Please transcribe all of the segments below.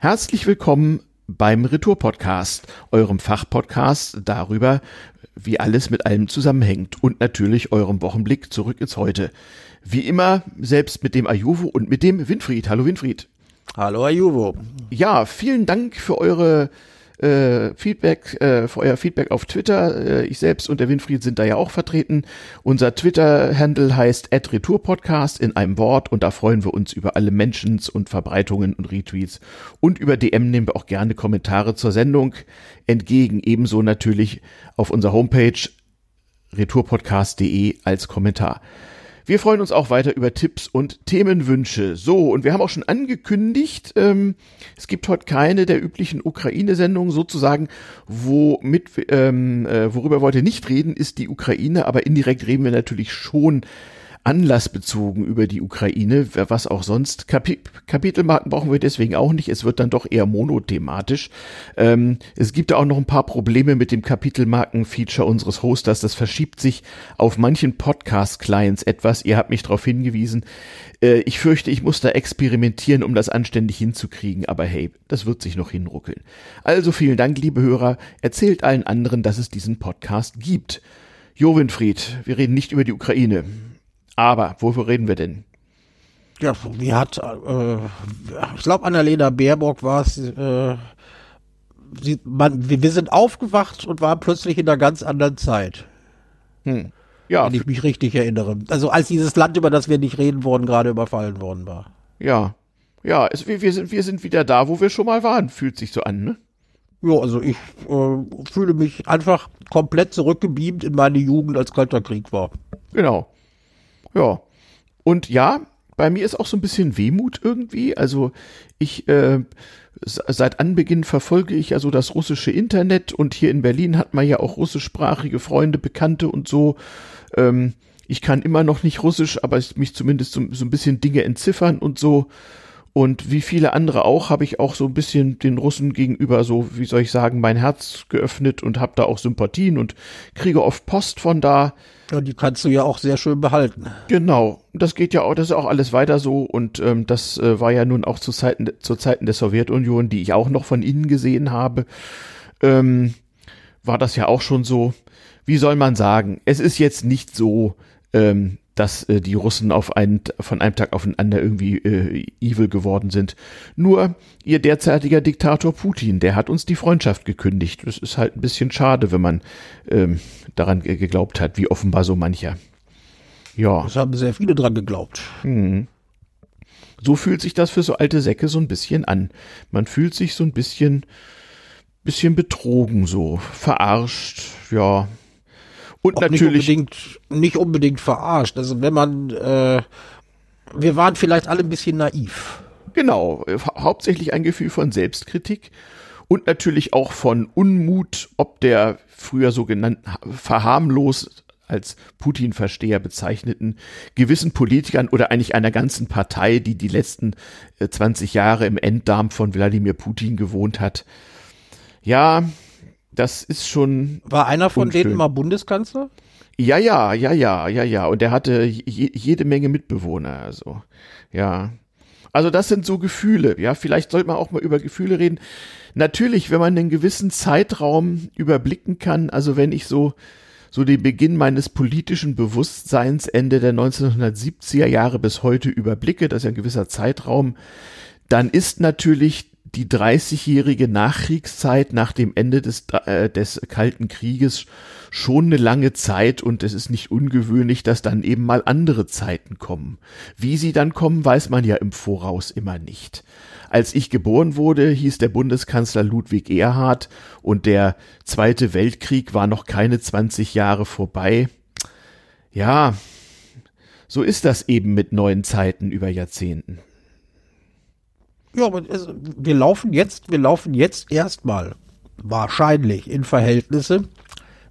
Herzlich willkommen beim Retour-Podcast, eurem Fachpodcast darüber, wie alles mit allem zusammenhängt und natürlich eurem Wochenblick zurück ins Heute. Wie immer, selbst mit dem Ajuvo und mit dem Winfried. Hallo Winfried. Hallo Ajuvo. Ja, vielen Dank für eure äh, Feedback, äh, für euer Feedback auf Twitter. Äh, ich selbst und der Winfried sind da ja auch vertreten. Unser Twitter-Handle heißt @retourpodcast in einem Wort und da freuen wir uns über alle Mentions und Verbreitungen und Retweets und über DM nehmen wir auch gerne Kommentare zur Sendung entgegen. Ebenso natürlich auf unserer Homepage retourpodcast.de als Kommentar. Wir freuen uns auch weiter über Tipps und Themenwünsche. So, und wir haben auch schon angekündigt, ähm, es gibt heute keine der üblichen Ukraine-Sendungen sozusagen, womit, ähm, äh, worüber wir heute nicht reden, ist die Ukraine, aber indirekt reden wir natürlich schon anlassbezogen über die Ukraine, was auch sonst. Kapi Kapitelmarken brauchen wir deswegen auch nicht. Es wird dann doch eher monothematisch. Ähm, es gibt auch noch ein paar Probleme mit dem Kapitelmarken-Feature unseres Hosters. Das verschiebt sich auf manchen Podcast-Clients etwas. Ihr habt mich darauf hingewiesen. Äh, ich fürchte, ich muss da experimentieren, um das anständig hinzukriegen. Aber hey, das wird sich noch hinruckeln. Also vielen Dank, liebe Hörer. Erzählt allen anderen, dass es diesen Podcast gibt. Jo Winfried, wir reden nicht über die Ukraine. Aber wofür reden wir denn? Ja, wie hat, äh, ich glaube, Annalena Baerbock war es, äh, sie, man, wir, wir sind aufgewacht und waren plötzlich in einer ganz anderen Zeit. Hm. Ja. Wenn ich mich richtig erinnere. Also als dieses Land, über das wir nicht reden wollen, gerade überfallen worden war. Ja. Ja, es, wir, wir, sind, wir sind wieder da, wo wir schon mal waren, fühlt sich so an, ne? Ja, also ich äh, fühle mich einfach komplett zurückgebeamt in meine Jugend, als Kalter Krieg war. Genau. Ja. Und ja, bei mir ist auch so ein bisschen Wehmut irgendwie. Also ich äh, seit Anbeginn verfolge ich ja so das russische Internet und hier in Berlin hat man ja auch russischsprachige Freunde, Bekannte und so. Ähm, ich kann immer noch nicht Russisch, aber mich zumindest so, so ein bisschen Dinge entziffern und so. Und wie viele andere auch, habe ich auch so ein bisschen den Russen gegenüber so, wie soll ich sagen, mein Herz geöffnet und habe da auch Sympathien und kriege oft Post von da. Ja, die kannst du ja auch sehr schön behalten. Genau. Das geht ja auch, das ist auch alles weiter so und ähm, das äh, war ja nun auch zu Zeiten, zu Zeiten der Sowjetunion, die ich auch noch von innen gesehen habe, ähm, war das ja auch schon so. Wie soll man sagen? Es ist jetzt nicht so, ähm, dass äh, die Russen auf einen, von einem Tag auf den anderen irgendwie äh, evil geworden sind. Nur ihr derzeitiger Diktator Putin, der hat uns die Freundschaft gekündigt. Das ist halt ein bisschen schade, wenn man ähm, daran geglaubt hat, wie offenbar so mancher. Ja. Das haben sehr viele dran geglaubt. Hm. So fühlt sich das für so alte Säcke so ein bisschen an. Man fühlt sich so ein bisschen, bisschen betrogen, so verarscht, ja. Und Auch natürlich. Nicht unbedingt, nicht unbedingt verarscht. Also wenn man, äh, wir waren vielleicht alle ein bisschen naiv. Genau, hauptsächlich ein Gefühl von Selbstkritik und natürlich auch von Unmut, ob der früher so genannt verharmlost als Putin-Versteher bezeichneten gewissen Politikern oder eigentlich einer ganzen Partei, die die letzten 20 äh, Jahre im Enddarm von Wladimir Putin gewohnt hat. Ja, das ist schon. War einer von unschön. denen mal Bundeskanzler? Ja, ja, ja, ja, ja, ja. Und er hatte je, jede Menge Mitbewohner. Also, ja. Also das sind so Gefühle. Ja, vielleicht sollte man auch mal über Gefühle reden. Natürlich, wenn man einen gewissen Zeitraum überblicken kann. Also wenn ich so so den Beginn meines politischen Bewusstseins Ende der 1970er Jahre bis heute überblicke, das ist ja ein gewisser Zeitraum, dann ist natürlich die 30-jährige Nachkriegszeit nach dem Ende des, äh, des Kalten Krieges schon eine lange Zeit und es ist nicht ungewöhnlich, dass dann eben mal andere Zeiten kommen. Wie sie dann kommen, weiß man ja im Voraus immer nicht. Als ich geboren wurde, hieß der Bundeskanzler Ludwig Erhard und der Zweite Weltkrieg war noch keine 20 Jahre vorbei. Ja, so ist das eben mit neuen Zeiten über Jahrzehnten. Ja, aber wir laufen jetzt, wir laufen jetzt erstmal wahrscheinlich in Verhältnisse,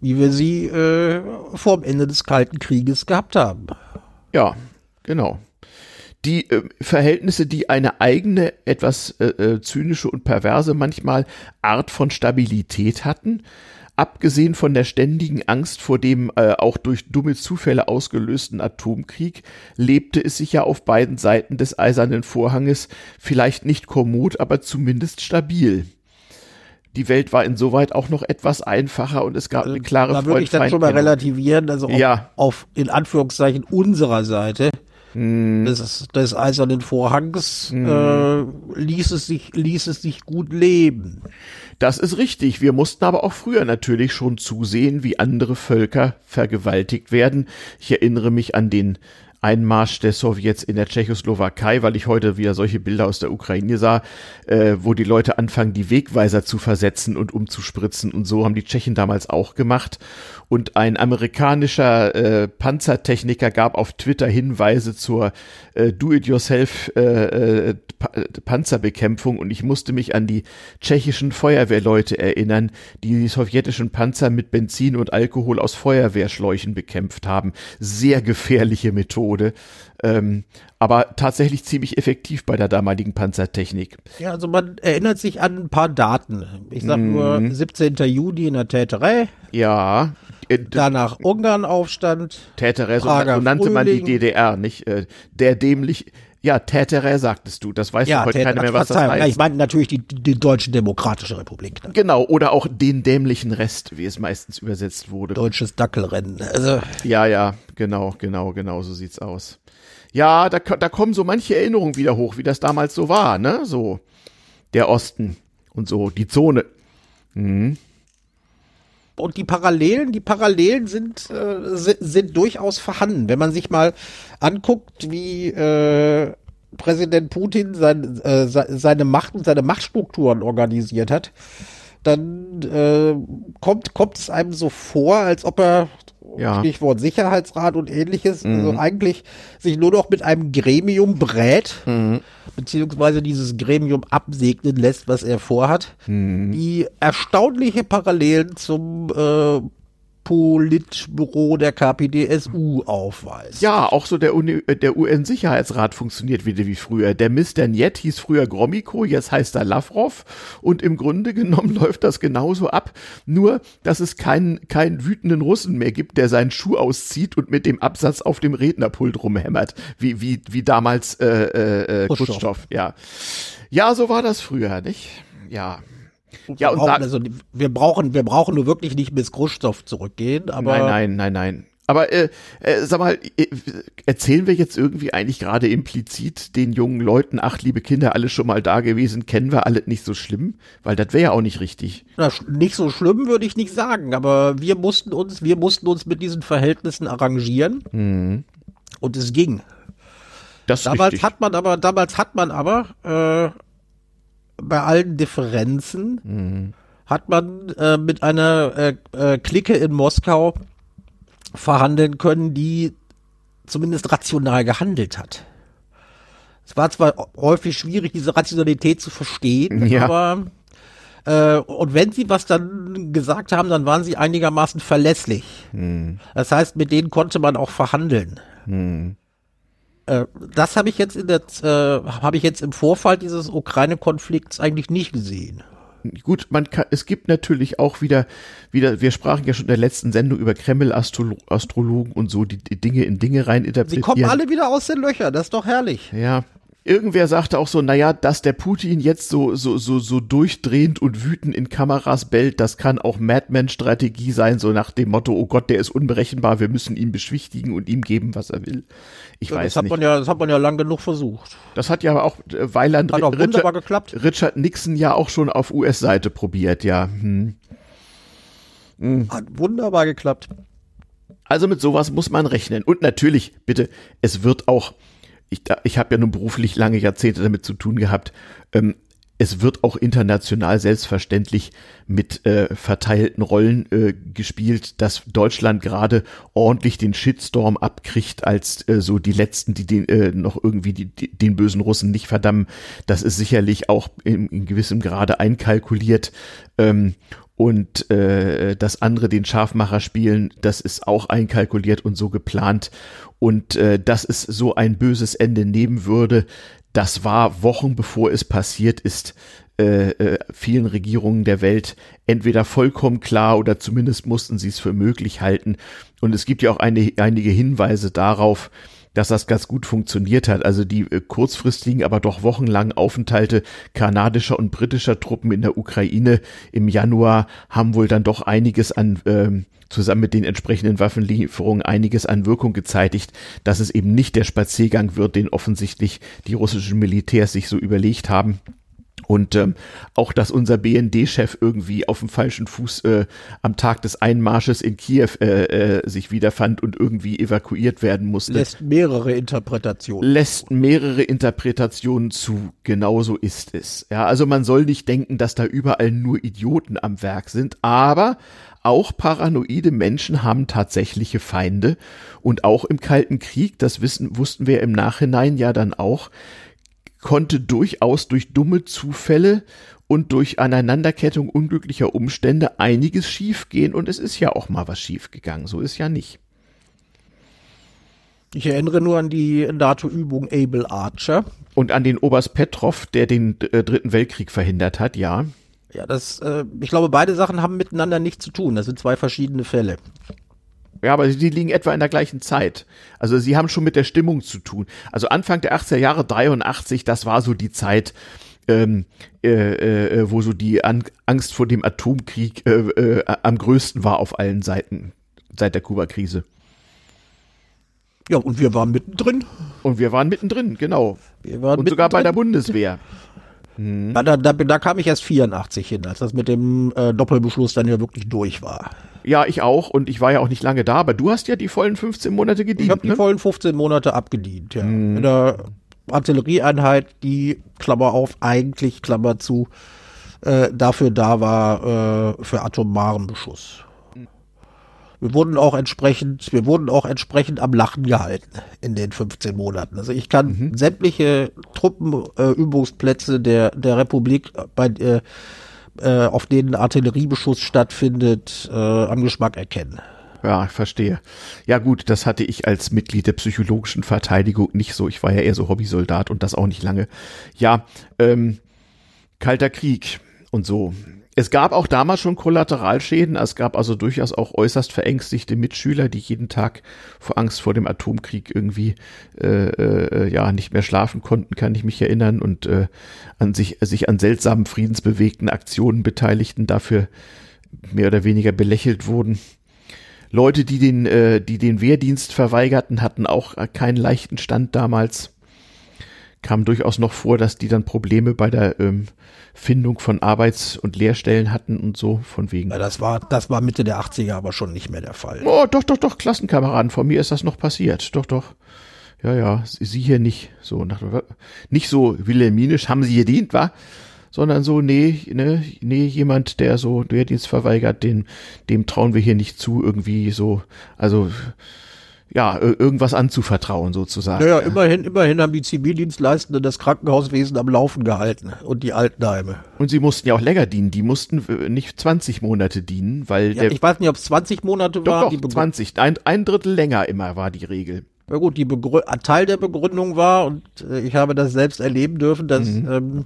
wie wir sie äh, vor dem Ende des Kalten Krieges gehabt haben. Ja, genau. Die äh, Verhältnisse, die eine eigene, etwas äh, äh zynische und perverse manchmal Art von Stabilität hatten, abgesehen von der ständigen Angst vor dem äh, auch durch dumme Zufälle ausgelösten Atomkrieg, lebte es sich ja auf beiden Seiten des eisernen Vorhanges vielleicht nicht kommod, aber zumindest stabil. Die Welt war insoweit auch noch etwas einfacher und es gab eine klare Da würde ich dann schon mal relativieren, also auf, ja. auf in Anführungszeichen unserer Seite hm. des, des eisernen Vorhangs hm. äh, ließ es sich ließ es sich gut leben. Das ist richtig. Wir mussten aber auch früher natürlich schon zusehen, wie andere Völker vergewaltigt werden. Ich erinnere mich an den Einmarsch der Sowjets in der Tschechoslowakei, weil ich heute wieder solche Bilder aus der Ukraine sah, äh, wo die Leute anfangen, die Wegweiser zu versetzen und umzuspritzen. Und so haben die Tschechen damals auch gemacht. Und ein amerikanischer äh, Panzertechniker gab auf Twitter Hinweise zur äh, Do-it-yourself äh, äh. Und ich musste mich an die tschechischen Feuerwehrleute erinnern, die die sowjetischen Panzer mit Benzin und Alkohol aus Feuerwehrschläuchen bekämpft haben. Sehr gefährliche Methode. Methode, ähm, aber tatsächlich ziemlich effektiv bei der damaligen Panzertechnik. Ja, also man erinnert sich an ein paar Daten. Ich sag mm. nur 17. Juni in der Täterei. Ja. Äh, Danach Ungarn-Aufstand. Täterei, so, nannte man die DDR, nicht? Äh, der dämlich, ja, Tätere sagtest du. Das weiß ja, heute keiner mehr, was das heißt. Ja, ich meine natürlich die, die Deutsche Demokratische Republik. Ne? Genau, oder auch den dämlichen Rest, wie es meistens übersetzt wurde. Deutsches Dackelrennen. Also. Ja, ja, genau, genau, genau, so sieht's aus. Ja, da, da kommen so manche Erinnerungen wieder hoch, wie das damals so war, ne? So, der Osten und so, die Zone. Mhm und die Parallelen, die Parallelen sind, äh, sind, sind durchaus vorhanden. Wenn man sich mal anguckt, wie äh, Präsident Putin sein, äh, seine Macht und seine Machtstrukturen organisiert hat, dann äh, kommt, kommt es einem so vor, als ob er ja. Stichwort Sicherheitsrat und ähnliches, mhm. also eigentlich sich nur noch mit einem Gremium brät, mhm. beziehungsweise dieses Gremium absegnen lässt, was er vorhat, mhm. die erstaunliche Parallelen zum äh, Politbüro der KPDSU aufweist. Ja, auch so der, der UN-Sicherheitsrat funktioniert wieder wie früher. Der Mr. Njet hieß früher Gromiko, jetzt heißt er Lavrov und im Grunde genommen läuft das genauso ab, nur dass es keinen, keinen wütenden Russen mehr gibt, der seinen Schuh auszieht und mit dem Absatz auf dem Rednerpult rumhämmert, wie, wie, wie damals äh, äh, äh Khrushchev. Ja. ja, so war das früher, nicht? Ja. Ja, und brauchen, also, wir brauchen, wir brauchen nur wirklich nicht bis Khrushchev zurückgehen, aber. Nein, nein, nein, nein. Aber äh, äh, sag mal, äh, erzählen wir jetzt irgendwie eigentlich gerade implizit den jungen Leuten, ach liebe Kinder, alle schon mal da gewesen, kennen wir alle nicht so schlimm? Weil das wäre ja auch nicht richtig. Na, nicht so schlimm würde ich nicht sagen, aber wir mussten uns, wir mussten uns mit diesen Verhältnissen arrangieren. Mhm. Und es ging. Das damals richtig. hat man aber, damals hat man aber äh, bei allen Differenzen mhm. hat man äh, mit einer äh, äh, Clique in Moskau verhandeln können, die zumindest rational gehandelt hat. Es war zwar häufig schwierig, diese Rationalität zu verstehen, ja. aber äh, und wenn sie was dann gesagt haben, dann waren sie einigermaßen verlässlich. Mhm. Das heißt, mit denen konnte man auch verhandeln. Mhm. Äh, das habe ich jetzt in der äh, habe ich jetzt im Vorfall dieses Ukraine-Konflikts eigentlich nicht gesehen. Gut, man kann, es gibt natürlich auch wieder, wieder, wir sprachen ja schon in der letzten Sendung über Kreml-Astrologen und so, die, die Dinge in Dinge rein interpretieren. Sie kommen alle wieder aus den Löchern, das ist doch herrlich. Ja, irgendwer sagte auch so, naja, dass der Putin jetzt so, so, so, so durchdrehend und wütend in Kameras bellt, das kann auch Madman-Strategie sein, so nach dem Motto, oh Gott, der ist unberechenbar, wir müssen ihn beschwichtigen und ihm geben, was er will. Ich ja, weiß das hat nicht. Man ja, das hat man ja lang genug versucht. Das hat ja auch äh, Weiland, hat auch Richard, geklappt. Richard Nixon ja auch schon auf US-Seite probiert, ja. Hm. Hm. Hat wunderbar geklappt. Also mit sowas muss man rechnen. Und natürlich, bitte, es wird auch ich, ich habe ja nun beruflich lange Jahrzehnte damit zu tun gehabt. Ähm, es wird auch international selbstverständlich mit äh, verteilten Rollen äh, gespielt, dass Deutschland gerade ordentlich den Shitstorm abkriegt als äh, so die letzten, die den äh, noch irgendwie die, die, den bösen Russen nicht verdammen. Das ist sicherlich auch in, in gewissem Grade einkalkuliert. Ähm, und äh, das andere den Scharfmacher spielen, das ist auch einkalkuliert und so geplant. Und äh, dass es so ein böses Ende nehmen würde, das war Wochen bevor es passiert ist, äh, äh, vielen Regierungen der Welt entweder vollkommen klar oder zumindest mussten sie es für möglich halten. Und es gibt ja auch eine, einige Hinweise darauf, dass das ganz gut funktioniert hat. Also die äh, kurzfristigen, aber doch wochenlangen Aufenthalte kanadischer und britischer Truppen in der Ukraine im Januar haben wohl dann doch einiges an ähm, zusammen mit den entsprechenden Waffenlieferungen einiges an Wirkung gezeitigt, dass es eben nicht der Spaziergang wird, den offensichtlich die russischen Militärs sich so überlegt haben. Und ähm, auch, dass unser BND-Chef irgendwie auf dem falschen Fuß äh, am Tag des Einmarsches in Kiew äh, äh, sich wiederfand und irgendwie evakuiert werden musste. Lässt mehrere Interpretationen. Lässt mehrere Interpretationen zu. Genauso ist es. Ja, also man soll nicht denken, dass da überall nur Idioten am Werk sind, aber auch paranoide Menschen haben tatsächliche Feinde. Und auch im Kalten Krieg, das wissen, wussten wir im Nachhinein ja dann auch, konnte durchaus durch dumme Zufälle und durch Aneinanderkettung unglücklicher Umstände einiges schiefgehen und es ist ja auch mal was schiefgegangen, so ist ja nicht. Ich erinnere nur an die NATO-Übung Able Archer. Und an den Oberst Petrov, der den äh, Dritten Weltkrieg verhindert hat, ja. Ja, das, äh, ich glaube, beide Sachen haben miteinander nichts zu tun. Das sind zwei verschiedene Fälle. Ja, aber die liegen etwa in der gleichen Zeit. Also sie haben schon mit der Stimmung zu tun. Also Anfang der 80er Jahre 83, das war so die Zeit, ähm, äh, äh, wo so die An Angst vor dem Atomkrieg äh, äh, am größten war auf allen Seiten seit der Kuba-Krise. Ja, und wir waren mittendrin. Und wir waren mittendrin, genau. Wir waren und sogar bei der Bundeswehr. Hm. Da, da, da, kam ich erst 84 hin, als das mit dem äh, Doppelbeschluss dann ja wirklich durch war. Ja, ich auch. Und ich war ja auch nicht lange da, aber du hast ja die vollen 15 Monate gedient. Ich habe die ne? vollen 15 Monate abgedient, ja. Hm. In der Artillerieeinheit, die, Klammer auf, eigentlich, Klammer zu, äh, dafür da war, äh, für atomaren Beschuss. Wir wurden auch entsprechend, wir wurden auch entsprechend am Lachen gehalten in den 15 Monaten. Also ich kann mhm. sämtliche Truppenübungsplätze äh, der, der Republik bei, äh, äh, auf denen Artilleriebeschuss stattfindet, äh, am Geschmack erkennen. Ja, ich verstehe. Ja gut, das hatte ich als Mitglied der psychologischen Verteidigung nicht so. Ich war ja eher so Hobbysoldat und das auch nicht lange. Ja, ähm, Kalter Krieg und so. Es gab auch damals schon Kollateralschäden. Es gab also durchaus auch äußerst verängstigte Mitschüler, die jeden Tag vor Angst vor dem Atomkrieg irgendwie äh, äh, ja nicht mehr schlafen konnten, kann ich mich erinnern und äh, an sich sich an seltsamen friedensbewegten Aktionen beteiligten, dafür mehr oder weniger belächelt wurden. Leute, die den äh, die den Wehrdienst verweigerten, hatten auch keinen leichten Stand damals. Kam durchaus noch vor, dass die dann Probleme bei der ähm, Findung von Arbeits- und Lehrstellen hatten und so von wegen. Ja, das war, das war Mitte der 80er aber schon nicht mehr der Fall. Oh, doch, doch, doch, Klassenkameraden, von mir ist das noch passiert. Doch, doch. Ja, ja, sie hier nicht so, nach, nicht so wilhelminisch, haben sie gedient, wa? Sondern so, nee, ne, nee, jemand, der so Wehrdienst verweigert, dem, dem trauen wir hier nicht zu, irgendwie so, also, ja, irgendwas anzuvertrauen sozusagen. Naja, immerhin, immerhin haben die Zivildienstleistenden das Krankenhauswesen am Laufen gehalten und die Altenheime. Und sie mussten ja auch länger dienen. Die mussten nicht 20 Monate dienen, weil ja, ich weiß nicht, ob es 20 Monate doch, war. Doch, 20. Ein, ein Drittel länger immer war die Regel. Na gut, die Begrü Teil der Begründung war, und äh, ich habe das selbst erleben dürfen, dass mhm. ähm,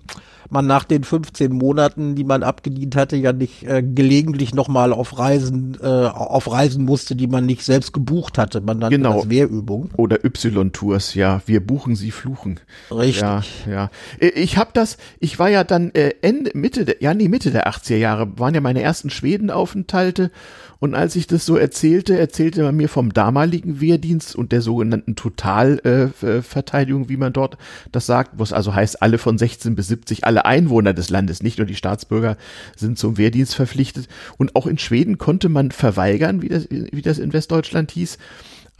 man nach den 15 Monaten, die man abgedient hatte, ja nicht äh, gelegentlich nochmal auf Reisen, äh, auf Reisen musste, die man nicht selbst gebucht hatte. Man nannte genau. das Wehrübung. Oder Y-Tours, ja. Wir buchen sie fluchen. Richtig. Ja, ja. Äh, ich habe das, ich war ja dann äh, Ende, Mitte der, ja nee, Mitte der 80er Jahre, waren ja meine ersten Schwedenaufenthalte und als ich das so erzählte, erzählte man mir vom damaligen Wehrdienst und der sogenannten Totalverteidigung, äh, wie man dort das sagt, was also heißt, alle von 16 bis 70, alle Einwohner des Landes, nicht nur die Staatsbürger, sind zum Wehrdienst verpflichtet. Und auch in Schweden konnte man verweigern, wie das, wie das in Westdeutschland hieß.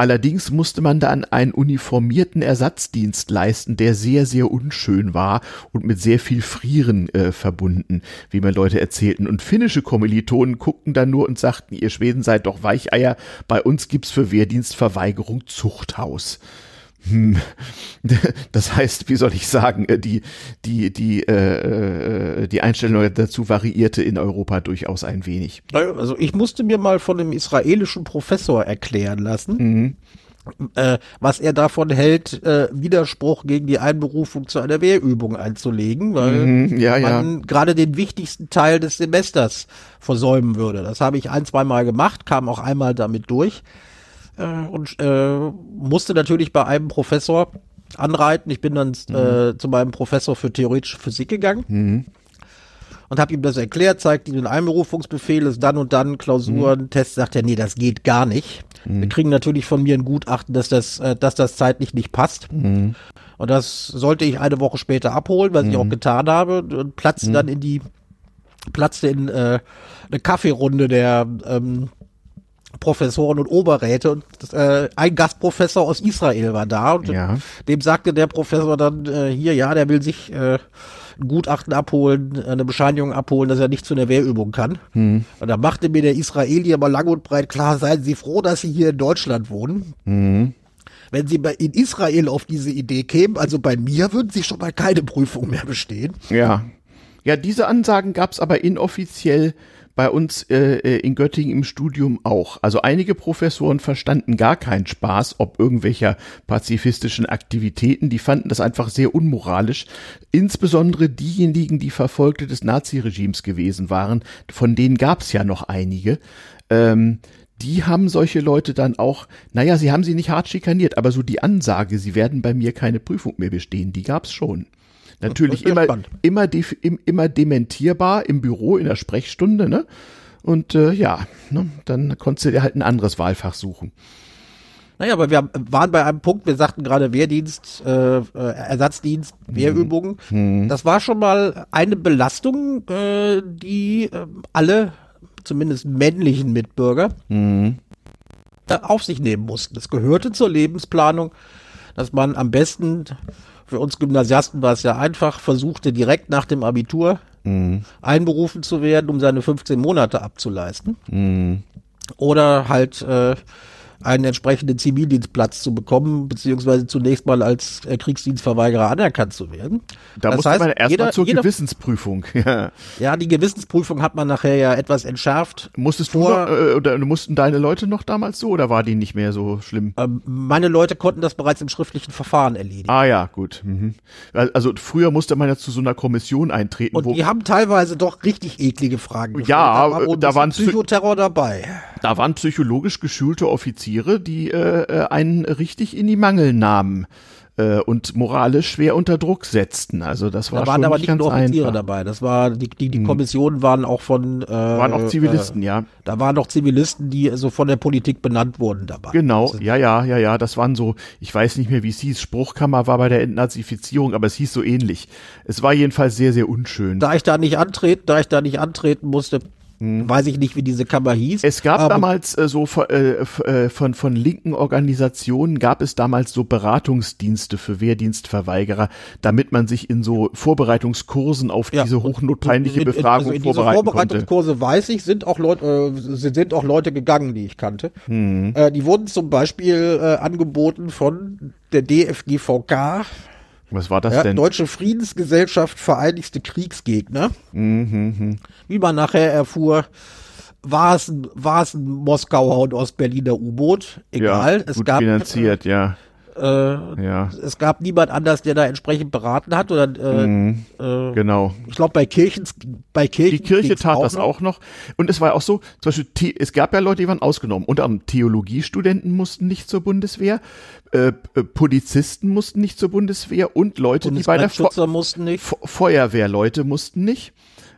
Allerdings musste man dann einen uniformierten Ersatzdienst leisten, der sehr, sehr unschön war und mit sehr viel Frieren äh, verbunden, wie mir Leute erzählten. Und finnische Kommilitonen guckten dann nur und sagten, ihr Schweden seid doch Weicheier, bei uns gibt's für Wehrdienstverweigerung Zuchthaus. Hm. Das heißt, wie soll ich sagen, äh, die, die, die, äh, äh, die Einstellung dazu variierte in Europa durchaus ein wenig. Also ich musste mir mal von einem israelischen Professor erklären lassen, mhm. äh, was er davon hält, äh, Widerspruch gegen die Einberufung zu einer Wehrübung einzulegen, weil mhm, ja, man ja. gerade den wichtigsten Teil des Semesters versäumen würde. Das habe ich ein, zwei Mal gemacht, kam auch einmal damit durch und äh, musste natürlich bei einem Professor anreiten. Ich bin dann mhm. äh, zu meinem Professor für theoretische Physik gegangen. Mhm. Und habe ihm das erklärt, zeigt ihm den Einberufungsbefehl, ist dann und dann Klausuren, mhm. Test, sagt er, nee, das geht gar nicht. Mhm. Wir kriegen natürlich von mir ein Gutachten, dass das, äh, dass das zeitlich nicht passt. Mhm. Und das sollte ich eine Woche später abholen, was ich auch getan habe und platzte dann in die, platzte in äh, eine Kaffeerunde der ähm, Professoren und Oberräte und äh, ein Gastprofessor aus Israel war da und ja. dem sagte der Professor dann äh, hier, ja, der will sich äh, ein Gutachten abholen, eine Bescheinigung abholen, dass er nicht zu einer Wehrübung kann. Hm. Und da machte mir der Israeli aber lang und breit klar, seien Sie froh, dass Sie hier in Deutschland wohnen. Hm. Wenn Sie in Israel auf diese Idee kämen, also bei mir, würden Sie schon mal keine Prüfung mehr bestehen. Ja. Ja, diese Ansagen gab es aber inoffiziell bei uns äh, äh, in Göttingen im Studium auch. Also einige Professoren verstanden gar keinen Spaß, ob irgendwelcher pazifistischen Aktivitäten, die fanden das einfach sehr unmoralisch. Insbesondere diejenigen, die Verfolgte des Naziregimes gewesen waren, von denen gab es ja noch einige. Ähm, die haben solche Leute dann auch, naja, sie haben sie nicht hart schikaniert, aber so die Ansage, sie werden bei mir keine Prüfung mehr bestehen, die gab's schon. Natürlich immer, immer, immer dementierbar im Büro in der Sprechstunde, ne? Und äh, ja, ne, dann konntest du dir halt ein anderes Wahlfach suchen. Naja, aber wir waren bei einem Punkt, wir sagten gerade Wehrdienst, äh, äh Ersatzdienst, mhm. Wehrübungen. Mhm. Das war schon mal eine Belastung, äh, die äh, alle, zumindest männlichen Mitbürger, mhm. auf sich nehmen mussten. Das gehörte zur Lebensplanung, dass man am besten für uns Gymnasiasten war es ja einfach, versuchte direkt nach dem Abitur mhm. einberufen zu werden, um seine 15 Monate abzuleisten. Mhm. Oder halt äh, einen entsprechenden Zivildienstplatz zu bekommen, beziehungsweise zunächst mal als äh, Kriegsdienstverweigerer anerkannt zu werden. Da das musste heißt, man erstmal zur jeder, Gewissensprüfung. Ja. ja, die Gewissensprüfung hat man nachher ja etwas entschärft. Musstest vor, du noch, äh, oder mussten deine Leute noch damals so oder war die nicht mehr so schlimm? Ähm, meine Leute konnten das bereits im schriftlichen Verfahren erledigen. Ah ja, gut. Mhm. Also früher musste man ja zu so einer Kommission eintreten. Und die haben teilweise doch richtig eklige Fragen. Gestellt. Ja, da war, da waren Psychoterror dabei. Da waren psychologisch geschulte Offiziere, die äh, äh, einen richtig in die Mangel nahmen äh, und moralisch schwer unter Druck setzten. Also das war da waren schon aber nicht, nicht nur Offiziere einfach. dabei. Das war die die, die hm. Kommissionen waren auch von äh, waren auch Zivilisten, äh, ja. Da waren auch Zivilisten, die so von der Politik benannt wurden dabei. Genau, ja, ja, ja, ja. Das waren so, ich weiß nicht mehr, wie es hieß. Spruchkammer war bei der Entnazifizierung, aber es hieß so ähnlich. Es war jedenfalls sehr, sehr unschön. Da ich da nicht antreten, da ich da nicht antreten musste, hm. Weiß ich nicht, wie diese Kammer hieß. Es gab damals äh, so äh, äh, von, von linken Organisationen gab es damals so Beratungsdienste für Wehrdienstverweigerer, damit man sich in so Vorbereitungskursen auf ja, diese hochnotpeinliche Befragung also in vorbereiten diese Vorbereitungskurse konnte. weiß ich, sind auch Leute, äh, sind auch Leute gegangen, die ich kannte. Hm. Äh, die wurden zum Beispiel äh, angeboten von der DFGVK, was war das ja, denn? Deutsche Friedensgesellschaft Vereinigte Kriegsgegner. Mhm, Wie man nachher erfuhr, war es, war es ein Moskauer und Ostberliner U-Boot. Egal. Ja, es gab, finanziert, ja. Äh, ja. Es gab niemand anders, der da entsprechend beraten hat. Oder, äh, mhm, äh, genau. Ich glaube, bei Kirchen, bei Kirchen. Die Kirche tat auch das noch. auch noch. Und es war auch so, zum Beispiel, es gab ja Leute, die waren ausgenommen. Unter anderem Theologiestudenten mussten nicht zur Bundeswehr, äh, äh, Polizisten mussten nicht zur Bundeswehr und Leute, die bei der Fe mussten nicht. Feuerwehrleute mussten nicht.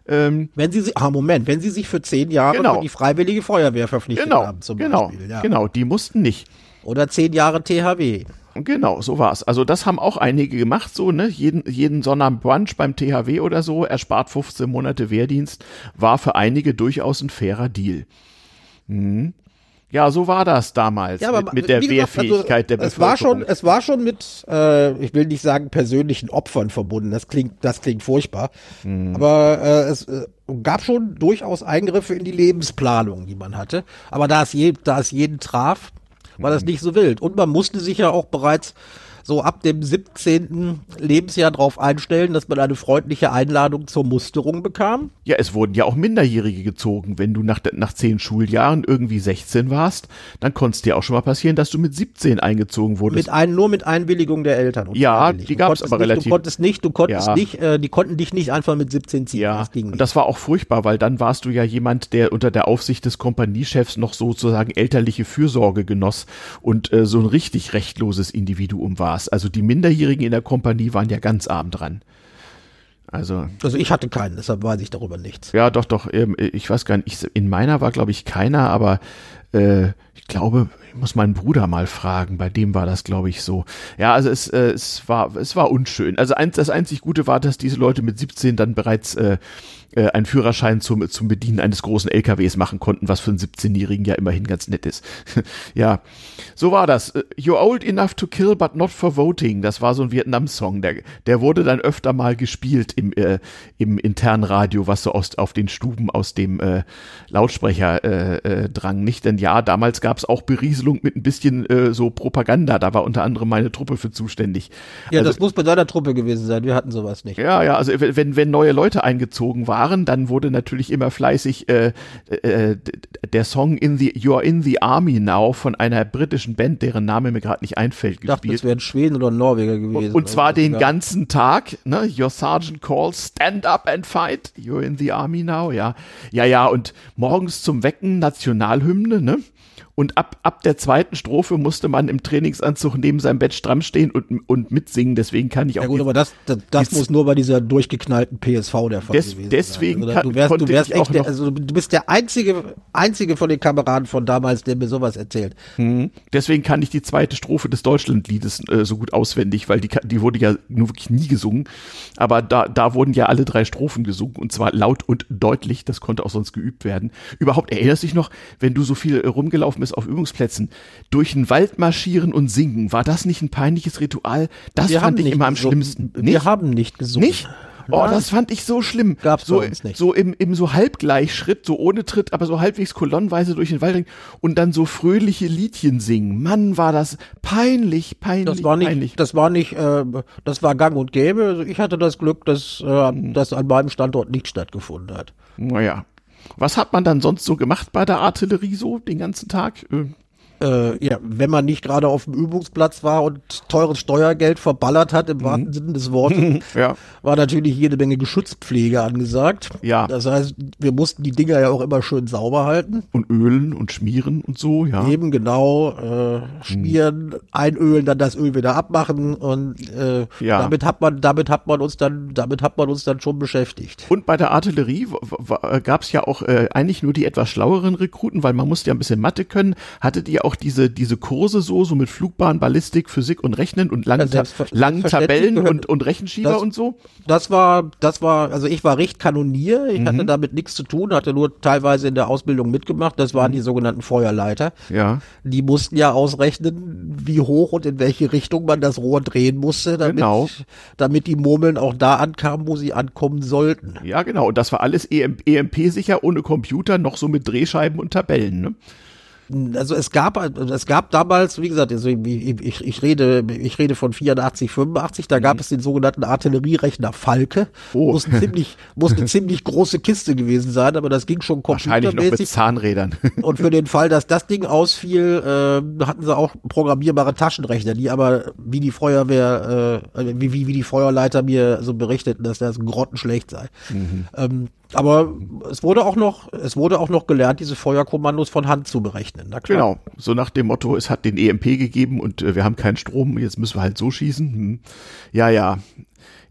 Ähm, wenn sie ah Moment, wenn sie sich für zehn Jahre genau. für die Freiwillige Feuerwehr verpflichtet genau, haben, zum genau, Beispiel. Ja. Genau, die mussten nicht. Oder zehn Jahre THW. Genau, so war's. Also das haben auch einige gemacht, so, ne? Jeden, jeden Sonnabendbrunch beim THW oder so, erspart 15 Monate Wehrdienst, war für einige durchaus ein fairer Deal. Mhm. Ja, so war das damals ja, mit, mit, der gesagt, also Wehrfähigkeit der es War schon, es war schon mit, äh, ich will nicht sagen persönlichen Opfern verbunden. Das klingt, das klingt furchtbar. Mhm. Aber äh, es äh, gab schon durchaus Eingriffe in die Lebensplanung, die man hatte. Aber da es, je, da es jeden traf, war das nicht so wild. Und man musste sich ja auch bereits so ab dem 17. Lebensjahr darauf einstellen, dass man eine freundliche Einladung zur Musterung bekam. Ja, es wurden ja auch Minderjährige gezogen. Wenn du nach, nach zehn Schuljahren irgendwie 16 warst, dann konnte es dir auch schon mal passieren, dass du mit 17 eingezogen wurdest. Mit ein, nur mit Einwilligung der Eltern. ja, die gab es aber nicht, relativ. Du konntest nicht, du konntest Ja. nicht, äh, die konnten dich nicht einfach mit 17 ziehen. Ja, das ging und das war auch furchtbar, weil dann warst du ja jemand, der unter der Aufsicht des Kompaniechefs noch sozusagen elterliche Fürsorge genoss und äh, so ein richtig rechtloses Individuum warst. Also die Minderjährigen in der Kompanie waren ja ganz arm dran. Also, Also ich hatte keinen, deshalb weiß ich darüber nichts. ja, doch, doch, ähm, ich weiß gar nicht, ich, in meiner war, glaube ich, keiner, aber äh, ich glaube, ich muss meinen Bruder mal fragen, bei dem war das, glaube ich, so. Ja, also es, äh, es war, es war unschön. Also eins, das einzig Gute war, dass diese Leute mit 17 dann bereits äh, äh, einen Führerschein zum, zum Bedienen eines großen LKWs machen konnten, was für einen 17-Jährigen ja immerhin ganz nett ist. ja, so war das. Äh, You're old enough to kill, but not for voting. Das war so ein Vietnam-Song. Der, der wurde dann öfter mal gespielt im, äh, im internen Radio, was so aus, auf den Stuben aus dem äh, Lautsprecher äh, äh, drang. Nicht, denn ja, damals gab es auch Berieselung mit ein bisschen äh, so Propaganda. Da war unter anderem meine Truppe für zuständig. Ja, also, das muss bei deiner Truppe gewesen sein. Wir hatten sowas nicht. ja, ja, also wenn, wenn neue Leute eingezogen waren, dann wurde natürlich immer fleißig äh, äh, d- der Song in the You're in the Army Now von einer britischen Band, deren Name mir gerade nicht einfällt, Ich dachte, gespielt. es wären Schweden oder Norweger gewesen. Und zwar Aber den egal. ganzen Tag, ne? Your Sergeant calls, stand up and fight. You're in the army now, ja. Ja, ja, und morgens zum Wecken Nationalhymne, ne? Und ab, ab der zweiten Strophe musste man im Trainingsanzug neben seinem Bett stramm stehen und, und mitsingen. Deswegen kann ich auch Ja gut, aber das, das, das muss nur bei dieser durchgeknallten PSV der Fall Des- gewesen deswegen sein. Also, du wärst, du wärst echt, der, also du bist der einzige, einzige von den Kameraden von damals, der mir sowas erzählt. Mhm. Deswegen kann ich die zweite Strophe des Deutschlandliedes äh, so gut auswendig, weil die, die wurde ja nur wirklich nie gesungen. Aber da, da wurden ja alle drei Strophen gesungen und zwar laut und deutlich. Das konnte auch sonst geübt werden. Überhaupt erinnerst du dich noch, wenn du so viel äh, rumgelaufen bist auf Übungsplätzen, durch den Wald marschieren und singen. War das nicht ein peinliches Ritual? Das Wir fand ich nicht immer am schlimmsten. Wir haben nicht gesungen. Nicht? Oh, das fand ich so schlimm. Gab's so, nicht. so im, im so Halbgleichschritt, so ohne Tritt, aber so halbwegs kolonnenweise durch den Wald ringen und dann so fröhliche Liedchen singen. Mann, war das peinlich, peinlich, Das war nicht, peinlich. das war nicht, äh, das war gang und gäbe. Also ich hatte das Glück, dass äh, Mhm. das an meinem Standort nicht stattgefunden hat. Naja. Was hat man dann sonst so gemacht bei der Artillerie so den ganzen Tag? Äh, ja, wenn man nicht gerade auf dem Übungsplatz war und teures Steuergeld verballert hat, im wahrsten Sinne des Wortes, Mhm. ja. war natürlich jede Menge Geschützpflege angesagt. Ja. Das heißt, wir mussten die Dinger ja auch immer schön sauber halten. Und ölen und schmieren und so, ja. Eben genau äh, schmieren, einölen, dann das Öl wieder abmachen und äh, Ja. damit hat man, damit hat man uns dann, damit hat man uns dann schon beschäftigt. Und bei der Artillerie gab es ja auch äh, eigentlich nur die etwas schlaueren Rekruten, weil man musste ja ein bisschen Mathe können. Hattet ihr auch diese, diese Kurse so, so mit Flugbahn, Ballistik, Physik und Rechnen und langen, Ja, Ta langen Tabellen gehört- und, und Rechenschieber das- und so? Das war, das war, also ich war recht Kanonier, ich Mhm. hatte damit nichts zu tun, hatte nur teilweise in der Ausbildung mitgemacht. Das Mhm. waren die sogenannten Feuerleiter. Ja. Die mussten ja ausrechnen, wie hoch und in welche Richtung man das Rohr drehen musste, damit, Genau. damit die Murmeln auch da ankamen, wo sie ankommen sollten. Ja, genau. Und das war alles EM EMP-sicher, ohne Computer, noch so mit Drehscheiben und Tabellen, ne? Also es gab, es gab damals, wie gesagt, also ich, ich, rede, ich rede von 84, 85, da gab es den sogenannten Artillerierechner Falke. Mhm. Oh. Muss, ziemlich, muss eine ziemlich große Kiste gewesen sein, aber das ging schon Wahrscheinlich noch mit computermäßig. Zahnrädern. Und für den Fall, dass das Ding ausfiel, äh, hatten sie auch programmierbare Taschenrechner, die aber wie die Feuerwehr, äh, wie, wie, wie die Feuerleiter mir so berichteten, dass das grottenschlecht sei. Ähm, aber es wurde auch noch, es wurde auch noch gelernt, diese Feuerkommandos von Hand zu berechnen. Na klar. Genau. So nach dem Motto, es hat den EMP gegeben und äh, wir haben keinen Strom, jetzt müssen wir halt so schießen. Hm. Ja, ja.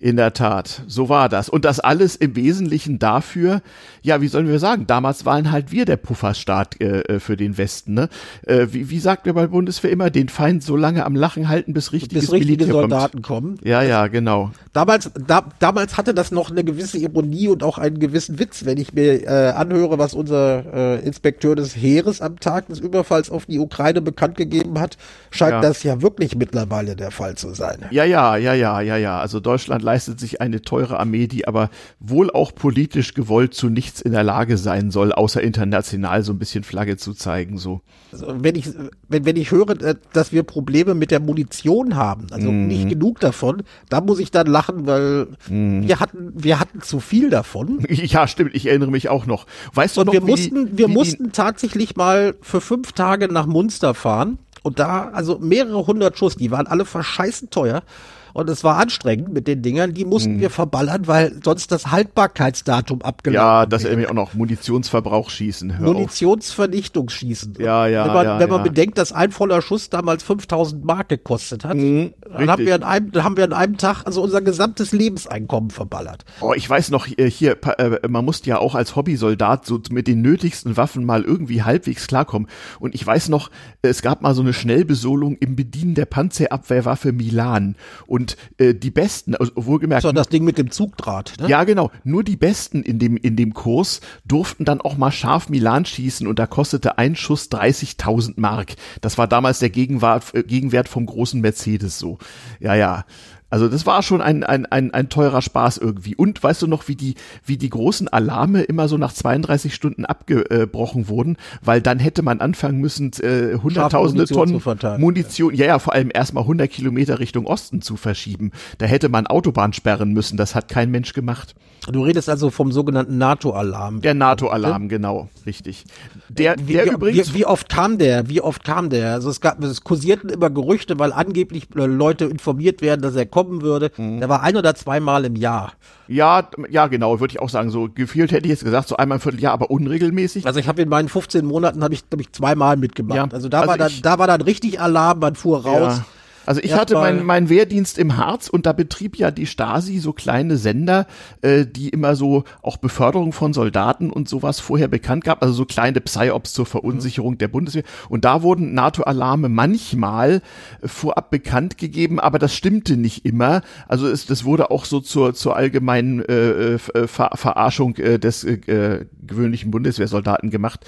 In der Tat, so war das. Und das alles im Wesentlichen dafür, ja, wie sollen wir sagen, damals waren halt wir der Pufferstaat äh, äh, für den Westen. Ne? Äh, wie, wie sagt wir bei Bundeswehr immer, den Feind so lange am Lachen halten, bis richtiges bis richtige Militär Soldaten kommen. kommt. Ja, ja, genau. Damals, da, damals hatte das noch eine gewisse Ironie und auch einen gewissen Witz, wenn ich mir äh, anhöre, was unser äh, Inspekteur des Heeres am Tag des Überfalls auf die Ukraine bekannt gegeben hat, scheint Ja. das ja wirklich mittlerweile der Fall zu sein. Ja, ja, ja, ja, ja, ja. Also Deutschland leistet sich eine teure Armee, die aber wohl auch politisch gewollt zu nichts in der Lage sein soll, außer international so ein bisschen Flagge zu zeigen, so. Also wenn ich, wenn, wenn ich höre, äh, dass wir Probleme mit der Munition haben, also Mhm. nicht genug davon, da muss ich dann lachen, weil Mhm. wir hatten, wir hatten zu viel davon. Ja, stimmt, ich erinnere mich auch noch. Weißt du Und noch, wir mussten, die, wir mussten tatsächlich mal für fünf Tage nach Munster fahren und da, also mehrere hundert Schuss, die waren alle verscheißen teuer. Und es war anstrengend mit den Dingern, die Mhm. mussten wir verballern, weil sonst das Haltbarkeitsdatum abgelaufen Ja, das mich auch noch. Munitionsverbrauch schießen. Hör. Munitionsvernichtungsschießen. Ja, ja, Wenn man, ja, wenn man ja. bedenkt, dass ein voller Schuss damals 5000 Mark gekostet hat, dann haben wir, an einem, dann haben wir an einem Tag also unser gesamtes Lebenseinkommen verballert. Oh, ich weiß noch, äh, hier, äh, man musste ja auch als Hobbysoldat so mit den nötigsten Waffen mal irgendwie halbwegs klarkommen. Und ich weiß noch, es gab mal so eine Schnellbesolung im Bedienen der Panzerabwehrwaffe Milan. Und äh, die Besten, also wohlgemerkt, So das Ding mit dem Zugdraht. Ne? Ja, genau. Nur die Besten in dem, in dem Kurs durften dann auch mal scharf Milan schießen und da kostete ein Schuss 30.000 Mark. Das war damals der Gegenwart, äh, Gegenwert vom großen Mercedes so. Ja, ja. Also das war schon ein, ein, ein, ein teurer Spaß irgendwie. Und weißt du noch, wie die, wie die großen Alarme immer so nach 32 Stunden abgebrochen wurden, weil dann hätte man anfangen müssen, äh, hunderttausende Tonnen. Munition, ja, ja, vor allem erstmal 100 Kilometer Richtung Osten zu verschieben. Da hätte man Autobahn sperren müssen. Das hat kein Mensch gemacht. Du redest also vom sogenannten NATO-Alarm. Der NATO-Alarm, genau, richtig. Der, Wie, der wie, übrigens, wie, wie oft kam der? Wie oft kam der? Also es gab, es kursierten immer Gerüchte, weil angeblich äh, Leute informiert werden, dass er kommen würde. Mhm. Der war ein oder zweimal im Jahr. ja, ja, genau, würde ich auch sagen. So gefühlt hätte ich jetzt gesagt, so einmal im Vierteljahr, aber unregelmäßig. Also ich habe in meinen 15 Monaten habe ich, glaube ich, zweimal mitgemacht. Ja, also da also war dann, da war dann richtig Alarm, man fuhr raus. Ja. Also ich Erst hatte meinen mein Wehrdienst im Harz und da betrieb ja die Stasi so kleine Sender, äh, die immer so auch Beförderung von Soldaten und sowas vorher bekannt gab, also so kleine Psyops zur Verunsicherung der Bundeswehr. Und da wurden NATO-Alarme manchmal äh, vorab bekannt gegeben, aber das stimmte nicht immer. Also es, das wurde auch so zur, zur allgemeinen äh, äh, Ver Verarschung äh, des äh, äh, gewöhnlichen Bundeswehrsoldaten gemacht.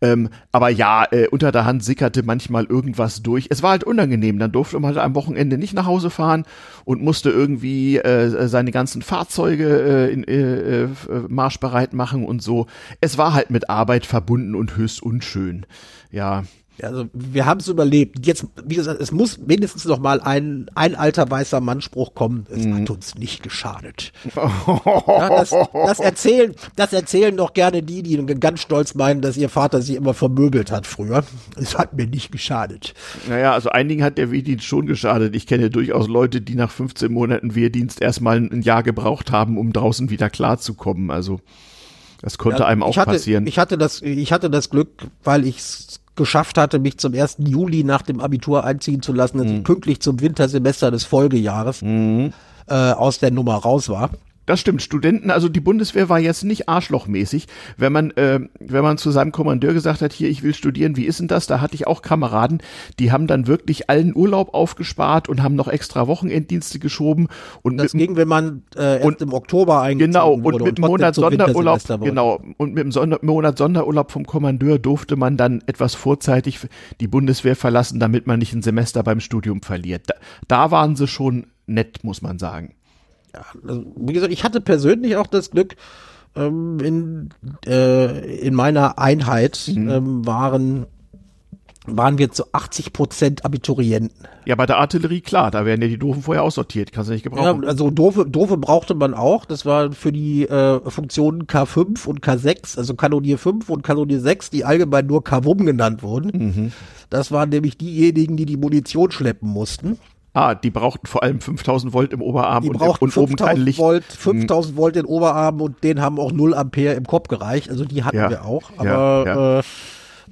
Ähm, aber ja, äh, unter der Hand sickerte manchmal irgendwas durch. Es war halt unangenehm. Dann durfte man halt am Wochenende nicht nach Hause fahren und musste irgendwie äh, seine ganzen Fahrzeuge äh, in, äh, äh, marschbereit machen und so. Es war halt mit Arbeit verbunden und höchst unschön. Ja. Also wir haben es überlebt. Jetzt, wie gesagt, es muss mindestens noch mal ein, ein alter weißer Mannspruch kommen. Es Mhm. hat uns nicht geschadet. ja, das, das, erzählen, das erzählen doch gerne die, die ganz stolz meinen, dass ihr Vater sie immer vermöbelt hat früher. Es hat mir nicht geschadet. Naja, also einigen hat der Wehrdienst schon geschadet. Ich kenne durchaus Leute, die nach 15 Monaten Wehrdienst erstmal ein Jahr gebraucht haben, um draußen wieder klarzukommen. Also das konnte Ja, einem auch ich hatte, passieren. Ich hatte das, ich hatte das Glück, weil ich es geschafft hatte, mich zum 1. Juli nach dem Abitur einziehen zu lassen, dass Mhm. ich pünktlich zum Wintersemester des Folgejahres äh, aus der Nummer raus war. Das stimmt, Studenten, also die Bundeswehr war jetzt nicht arschlochmäßig. Wenn man, äh, wenn man zu seinem Kommandeur gesagt hat, hier, ich will studieren, wie ist denn das? Da hatte ich auch Kameraden, die haben dann wirklich allen Urlaub aufgespart und haben noch extra Wochenenddienste geschoben und Das mit, ging, wenn man äh, Und- im Oktober eingezogen Genau, wurde und mit dem Monat Sonderurlaub, genau, und mit dem Sonder Monat Sonderurlaub vom Kommandeur durfte man dann etwas vorzeitig die Bundeswehr verlassen, damit man nicht ein Semester beim Studium verliert. Da, da waren sie schon nett, muss man sagen. Also, wie gesagt, ich hatte persönlich auch das Glück, ähm, in, äh, in meiner Einheit Mhm. ähm, waren, waren wir zu 80 Prozent Abiturienten. Ja, bei der Artillerie, klar, da werden ja die Doofen vorher aussortiert, kannst du nicht Ja, gebrauchen. also doofe, doofe brauchte man auch. Das war für die äh, Funktionen K5 und K6, also Kanonier 5 und Kanonier 6, die allgemein nur Kavum genannt wurden. Mhm. Das waren nämlich diejenigen, die die Munition schleppen mussten. Ah, die brauchten vor allem 5000 Volt im Oberarm Die und, brauchten und oben kein 5000 Licht. Mhm. Volt, 5000 Volt in Oberarm und den haben auch 0 Ampere im Kopf gereicht. Also die hatten Ja, wir auch. ja, Aber ja. Äh,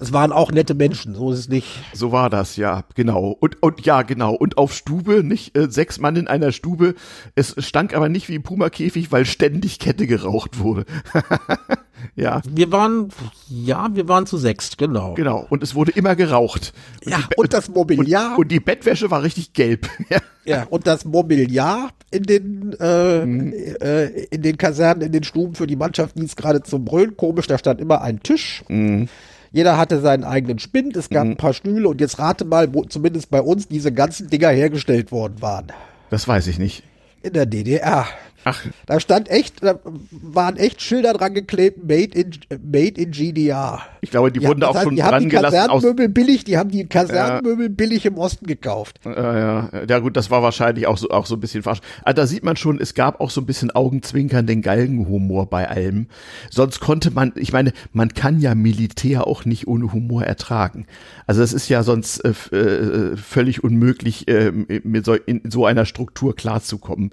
es waren auch nette Menschen, so ist es nicht. So war das, ja, genau. Und, und ja, genau. Und auf Stube, nicht äh, sechs Mann in einer Stube. Es stank aber nicht wie im Puma-Käfig, weil ständig Kette geraucht wurde. ja, Wir waren, ja, wir waren zu sechst, genau. genau. Und es wurde immer geraucht. Ja, die Be- und das Mobiliar. Und, und die Bettwäsche war richtig gelb. ja. Ja, und das Mobiliar in den, äh, Mhm. äh, in den Kasernen, in den Stuben für die Mannschaft ließ gerade zum Brüllen. Komisch, da stand immer ein Tisch. Mhm. Jeder hatte seinen eigenen Spind, es gab ein paar Stühle und jetzt rate mal, wo zumindest bei uns diese ganzen Dinger hergestellt worden waren. Das weiß ich nicht. In der DDR. Ach, Da stand echt, da waren echt Schilder dran geklebt, made in, made in GDR. ich glaube, die, Die wurden haben- auch das heißt, schon die haben dran die gelassen. Kasernenmöbel billig, die haben die Kasernenmöbel billig im Osten gekauft. Ja, ja, ja gut, das war wahrscheinlich auch so, auch so ein bisschen falsch. Also da sieht man schon, es gab auch so ein bisschen augenzwinkernden Galgenhumor bei allem. Sonst konnte man, ich meine, man kann ja Militär auch nicht ohne Humor ertragen. Also es ist ja sonst äh, äh, völlig unmöglich, äh, mit so, in so einer Struktur klarzukommen.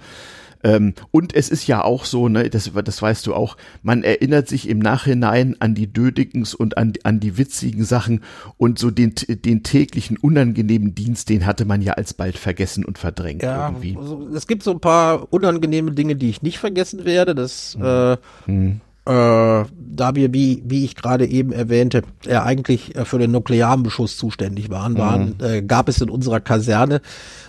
Ähm, und es ist ja auch so, ne, das, das weißt du auch, man erinnert sich im Nachhinein an die Dödikens und an, an die witzigen Sachen und so den, den täglichen unangenehmen Dienst, den hatte man ja alsbald vergessen und verdrängt Ja, irgendwie. also, es gibt so ein paar unangenehme Dinge, die ich nicht vergessen werde. Das, äh, Hm. Äh, da wir, wie, wie ich gerade eben erwähnte, ja eigentlich äh, für den nuklearen Beschuss zuständig waren, waren Hm. äh, gab es in unserer Kaserne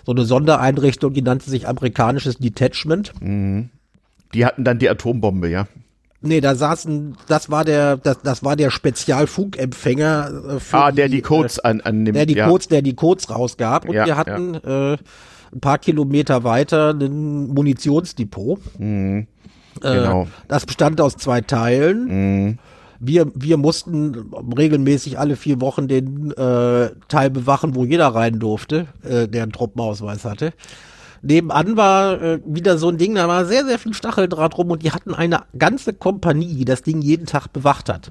so eine Sondereinrichtung, die nannte sich amerikanisches Detachment. Die hatten dann die Atombombe, ja. Nee, da saßen, das war der, das, das war der Spezialfunkempfänger äh, für Ah, der die Codes an, annimmt. der die ja. Codes, der die Codes rausgab. Und Ja, wir hatten äh, ein paar Kilometer weiter ein Munitionsdepot. Äh, genau. Das bestand aus zwei Teilen. Wir, wir mussten regelmäßig alle vier Wochen den äh, Teil bewachen, wo jeder rein durfte, äh, der einen Truppenausweis hatte. Nebenan war äh, wieder so ein Ding, da war sehr, sehr viel Stacheldraht rum und die hatten eine ganze Kompanie, die das Ding jeden Tag bewacht hat.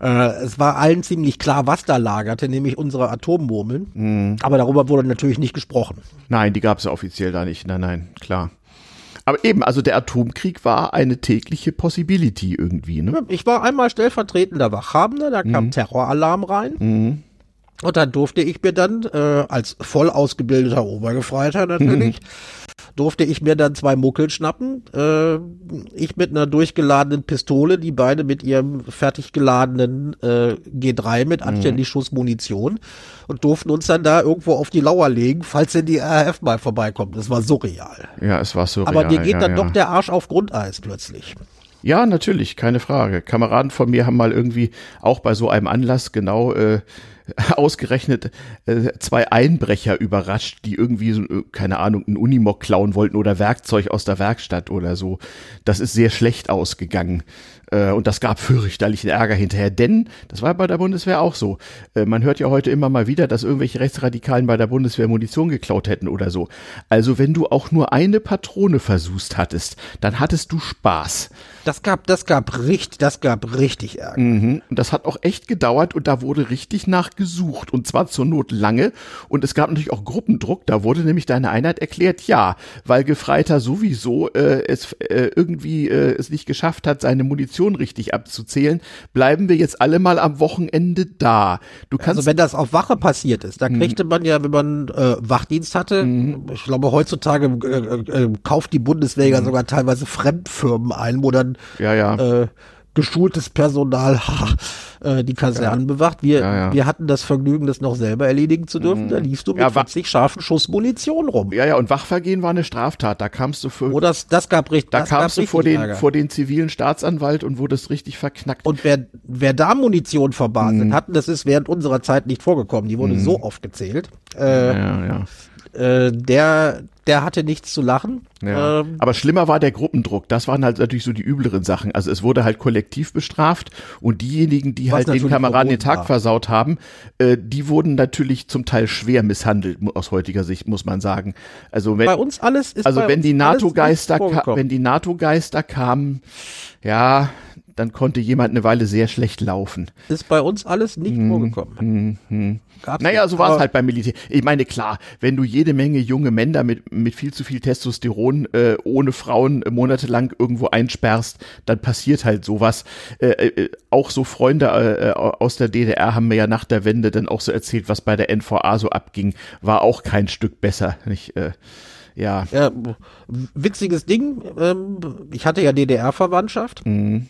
Äh, es war allen ziemlich klar, was da lagerte, nämlich unsere Atommurmeln. Aber darüber wurde natürlich nicht gesprochen. Nein, die gab es ja offiziell da nicht. Nein, nein, klar. Aber eben, also der Atomkrieg war eine tägliche Possibility irgendwie, ne? Ich war einmal stellvertretender Wachhabender, da kam Terroralarm rein. Und dann durfte ich mir dann, äh, als voll ausgebildeter Obergefreiter natürlich, durfte ich mir dann zwei Muckel schnappen. Äh, ich mit einer durchgeladenen Pistole, die beide mit ihrem fertig geladenen äh, G3 mit anständig Schuss Munition und durften uns dann da irgendwo auf die Lauer legen, falls denn die RAF mal vorbeikommt. Das war surreal. Ja, es war so Aber dir geht ja, dann ja. doch der Arsch auf Grundeis plötzlich. Ja, natürlich, keine Frage. Kameraden von mir haben mal irgendwie auch bei so einem Anlass genau äh, ausgerechnet äh, zwei Einbrecher überrascht, die irgendwie so, äh, keine Ahnung, einen Unimog klauen wollten oder Werkzeug aus der Werkstatt oder so. Das ist sehr schlecht ausgegangen. Äh, und das gab fürchterlichen Ärger hinterher, denn das war bei der Bundeswehr auch so. Äh, man hört ja heute immer mal wieder, dass irgendwelche Rechtsradikalen bei der Bundeswehr Munition geklaut hätten oder so. Also wenn du auch nur eine Patrone versuchst hattest, dann hattest du Spaß. Das gab, das gab richtig, das gab richtig Ärger. Mhm. Und das hat auch echt gedauert und da wurde richtig nachgesucht und zwar zur Not lange und es gab natürlich auch Gruppendruck, da wurde nämlich deine Einheit erklärt, ja, weil Gefreiter sowieso äh, es äh, irgendwie äh, es nicht geschafft hat, seine Munition richtig abzuzählen, bleiben wir jetzt alle mal am Wochenende da. Du kannst Also wenn das auf Wache passiert ist, da kriegte man ja, wenn man äh, Wachdienst hatte, ich glaube heutzutage äh, äh, kauft die Bundeswehr ja sogar teilweise Fremdfirmen ein, wo dann ja, ja. äh, geschultes Personal äh, die Kasernen bewacht. Wir, Ja, ja. wir hatten das Vergnügen, das noch selber erledigen zu dürfen. Da liefst du mit Ja, wa- 40 scharfen Schuss Munition rum. ja, ja, und Wachvergehen war eine Straftat. Da kamst du für, Oh, das, das gab richtig, da kamst du vor den, vor den zivilen Staatsanwalt und wurdest richtig verknackt. Und wer, wer da Munition Mhm. verbaselt hatten, das ist während unserer Zeit nicht vorgekommen. Die wurde so oft gezählt. Äh, ja, ja. Äh, der, der hatte nichts zu lachen. Ja. Ähm, Aber schlimmer war der Gruppendruck. Das waren halt natürlich so die übleren Sachen. Also es wurde halt kollektiv bestraft und diejenigen, die halt den Kameraden den Tag war. versaut haben, äh, die wurden natürlich zum Teil schwer misshandelt aus heutiger Sicht, muss man sagen. Also wenn, bei uns alles ist also wenn die ka- vorgekommen. wenn die NATO-Geister kamen, ja, dann konnte jemand eine Weile sehr schlecht laufen. ist bei uns alles nicht vorgekommen. Gab's Naja, nicht. so war es halt beim Militär. Ich meine, klar, wenn du jede Menge junge Männer mit, mit viel zu viel Testosteron äh, ohne Frauen äh, monatelang irgendwo einsperrst, dann passiert halt sowas. Äh, äh, auch so Freunde äh, äh, aus der DDR haben mir ja nach der Wende dann auch so erzählt, was bei der NVA so abging. War auch kein Stück besser. Nicht, äh, ja. Ja, witziges Ding. Ähm, ich hatte ja DDR-Verwandtschaft Mhm.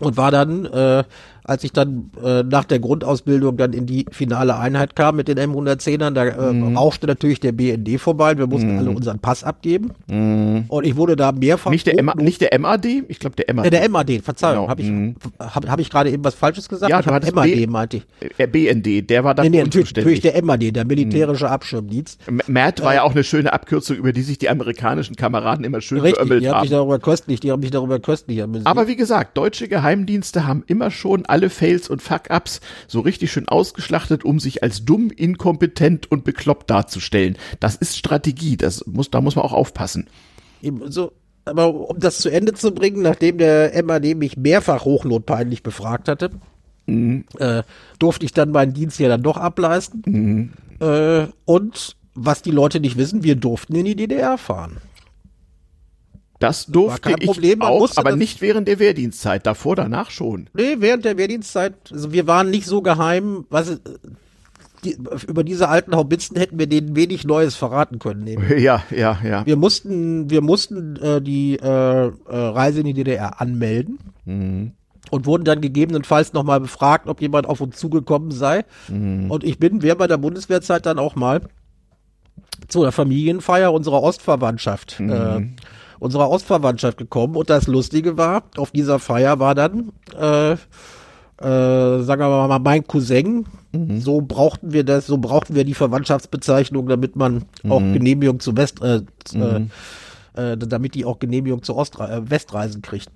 Und war dann, äh, als ich dann äh, nach der Grundausbildung dann in die finale Einheit kam mit den M110ern, da äh, Mhm. rauschte natürlich der BND vorbei. Wir mussten alle unseren Pass abgeben. Und ich wurde da mehrfach. Mhm. Nicht der, M nicht der MAD? Ich glaube, der MAD. äh, der MAD, Verzeihung, Genau. habe ich, Mhm. hab, hab ich gerade eben was Falsches gesagt? Ja, ich du hab hattest MAD, B- meinte ich. Äh, BND, der war Nee, dafür nee, natürlich, natürlich der MAD, der militärische Abschirmdienst. M- MAD war ja auch eine schöne Abkürzung, über die sich die amerikanischen Kameraden immer schön Richtig, die haben mich darüber köstlich, die haben mich darüber köstlich amüsiert. Aber wie gesagt, deutsche Geheimdienste haben immer schon alle Fails und Fuck-Ups so richtig schön ausgeschlachtet, um sich als dumm, inkompetent und bekloppt darzustellen. Das ist Strategie, das muss, da muss man auch aufpassen. Eben so, aber um das zu Ende zu bringen, nachdem der MAD mich mehrfach hochnotpeinlich befragt hatte, äh, durfte ich dann meinen Dienst ja dann doch ableisten. Äh, und was die Leute nicht wissen, wir durften in die DDR fahren. Das durfte kein ich Problem, man auch, aber nicht während der Wehrdienstzeit, davor, danach schon. Nee, während der Wehrdienstzeit, also wir waren nicht so geheim, was äh, die, über diese alten Haubitzen hätten wir denen wenig Neues verraten können. Eben. Ja, ja, ja. Wir mussten, wir mussten äh, die äh, äh, Reise in die DDR anmelden Mhm. und wurden dann gegebenenfalls nochmal befragt, ob jemand auf uns zugekommen sei. Mhm. Und ich bin während meiner Bundeswehrzeit dann auch mal zu der Familienfeier unserer Ostverwandtschaft, Mhm. äh, unserer Ostverwandtschaft gekommen. Und das Lustige war, auf dieser Feier war dann, äh, äh, sagen wir mal, mein Cousin. Mhm. So brauchten wir das, so brauchten wir die Verwandtschaftsbezeichnung, damit man auch Mhm. Genehmigung zu West, äh, äh, äh, damit die auch Genehmigung zu Ostre äh, Westreisen kriegt.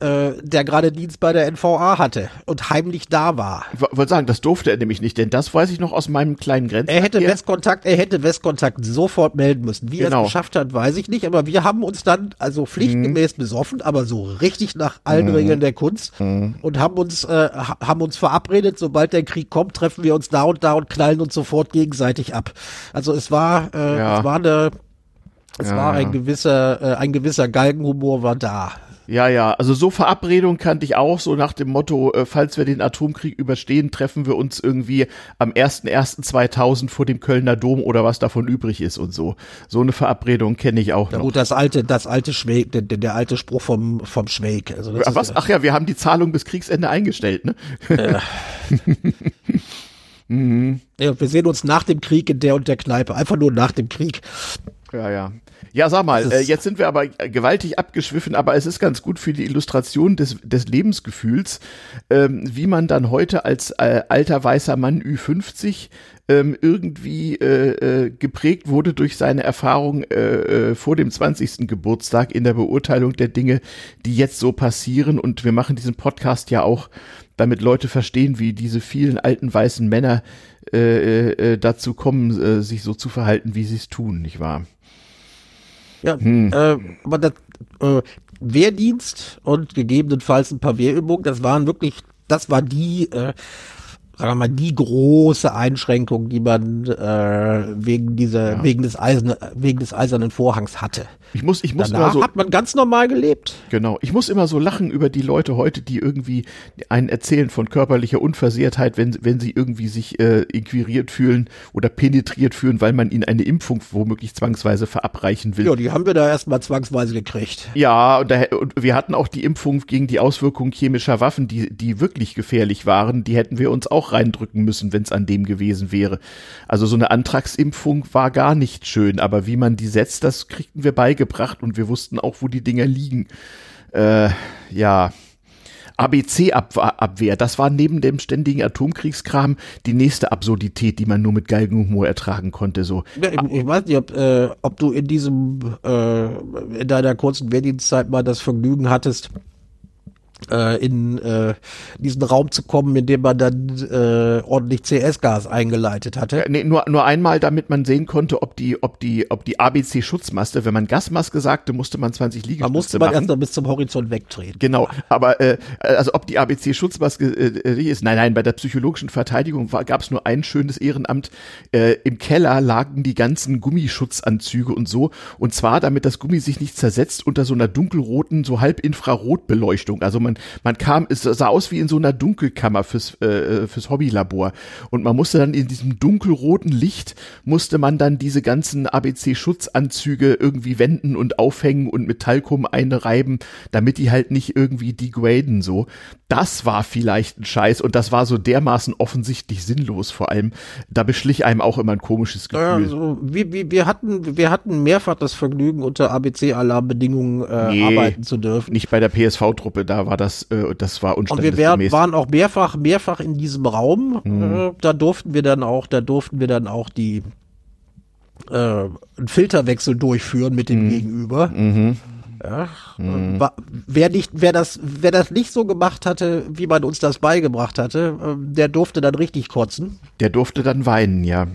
Mhm. Äh, der gerade Dienst bei der NVA hatte und heimlich da war. Ich wo- wollte sagen, das durfte er nämlich nicht, denn das weiß ich noch aus meinem kleinen Grenzen. Er hätte Westkontakt, er hätte Westkontakt sofort melden müssen. Wie er Genau. es geschafft hat, weiß ich nicht, aber wir haben uns dann also pflichtgemäß Mhm. besoffen, aber so richtig nach allen Regeln der Kunst Mhm. und haben uns äh, ha- haben uns verabredet, sobald der Krieg kommt, treffen wir uns da und da und knallen uns sofort gegenseitig ab. Also es war äh, Ja. es war eine es Ja, war ein gewisser äh, ein gewisser Galgenhumor war da. Ja, ja, also so Verabredung kannte ich auch, so nach dem Motto, äh, falls wir den Atomkrieg überstehen, treffen wir uns irgendwie am 01.01.2000 vor dem Kölner Dom oder was davon übrig ist und so. So eine Verabredung kenne ich auch Ja noch. gut, das alte das alte Schweig, der, der alte Spruch vom vom Schweig. Also Ach, was? Ach ja, wir haben die Zahlung bis Kriegsende eingestellt, ne? Ja, wir sehen uns nach dem Krieg in der und der Kneipe. Einfach nur nach dem Krieg. Ja, ja. Ja, sag mal, äh, jetzt sind wir aber gewaltig abgeschwiffen, aber es ist ganz gut für die Illustration des, des Lebensgefühls, ähm, wie man dann heute als äh, alter weißer Mann Ü50 ähm, irgendwie äh, äh, geprägt wurde durch seine Erfahrung äh, äh, vor dem 20. Geburtstag in der Beurteilung der Dinge, die jetzt so passieren. Und wir machen diesen Podcast ja auch, damit Leute verstehen, wie diese vielen alten weißen Männer äh, äh, dazu kommen, äh, sich so zu verhalten, wie sie es tun, nicht wahr? Ja, Hm. äh, aber das äh, Wehrdienst und gegebenenfalls ein paar Wehrübungen, das waren wirklich, das war die, äh, sagen wir mal, die große Einschränkung, die man äh, wegen dieser, wegen des Eisen, wegen des eisernen Vorhangs hatte. Ich muss, ich muss Danach so, hat man ganz normal gelebt. genau, ich muss immer so lachen über die Leute heute, die irgendwie einen erzählen von körperlicher Unversehrtheit, wenn, wenn sie irgendwie sich äh, inquiriert fühlen oder penetriert fühlen, weil man ihnen eine Impfung womöglich zwangsweise verabreichen will. Ja, die haben wir da erstmal zwangsweise gekriegt. Ja, und, da, und wir hatten auch die Impfung gegen die Auswirkungen chemischer Waffen, die, die wirklich gefährlich waren. Die hätten wir uns auch reindrücken müssen, wenn es an dem gewesen wäre. Also so eine Antragsimpfung war gar nicht schön, aber wie man die setzt, das kriegten wir beigebracht und wir wussten auch, wo die Dinger liegen. Äh, ja. ABC-Abwehr, das war neben dem ständigen Atomkriegskram die nächste Absurdität, die man nur mit Galgenhumor ertragen konnte. So, Ja, ich, ich weiß nicht, ob, äh, ob du in diesem, äh, in deiner kurzen Wehrdienstzeit mal das Vergnügen hattest, in äh, diesen Raum zu kommen, in dem man dann äh, ordentlich CS-Gas eingeleitet hatte. Nee, nur, nur einmal, damit man sehen konnte, ob die, ob die, ob die ABC-Schutzmaske, wenn man Gasmaske sagte, musste man 20 Man Liegestütze musste man machen. erst mal bis zum Horizont wegtreten. Genau, aber äh, also ob die ABC-Schutzmaske äh, ist, nein, nein, bei der psychologischen Verteidigung gab es nur ein schönes Ehrenamt. Äh, Im Keller lagen die ganzen Gummischutzanzüge und so, und zwar damit das Gummi sich nicht zersetzt unter so einer dunkelroten, so halb Infrarotbeleuchtung. Also man man kam, es sah aus wie in so einer Dunkelkammer fürs, äh, fürs Hobbylabor. Und man musste dann in diesem dunkelroten Licht, musste man dann diese ganzen ABC-Schutzanzüge irgendwie wenden und aufhängen und mit Talkum einreiben, damit die halt nicht irgendwie degraden so. Das war vielleicht ein Scheiß und das war so dermaßen offensichtlich sinnlos vor allem. Da beschlich einem auch immer ein komisches Gefühl. Also, wir, wir, wir, hatten, wir hatten mehrfach das Vergnügen, unter ABC-Alarmbedingungen äh, nee, arbeiten zu dürfen. Nicht bei der PSV-Truppe, da war das, äh, das war unstandesgemäß. Und wir waren auch mehrfach, mehrfach in diesem Raum. Mhm. Äh, da durften wir dann auch, da durften wir dann auch die äh, einen Filterwechsel durchführen mit dem mhm. Gegenüber. Mhm. Ja, mhm. wer nicht, wer das, wer das nicht so gemacht hatte, wie man uns das beigebracht hatte, äh, der durfte dann richtig kotzen. Der durfte dann weinen, ja.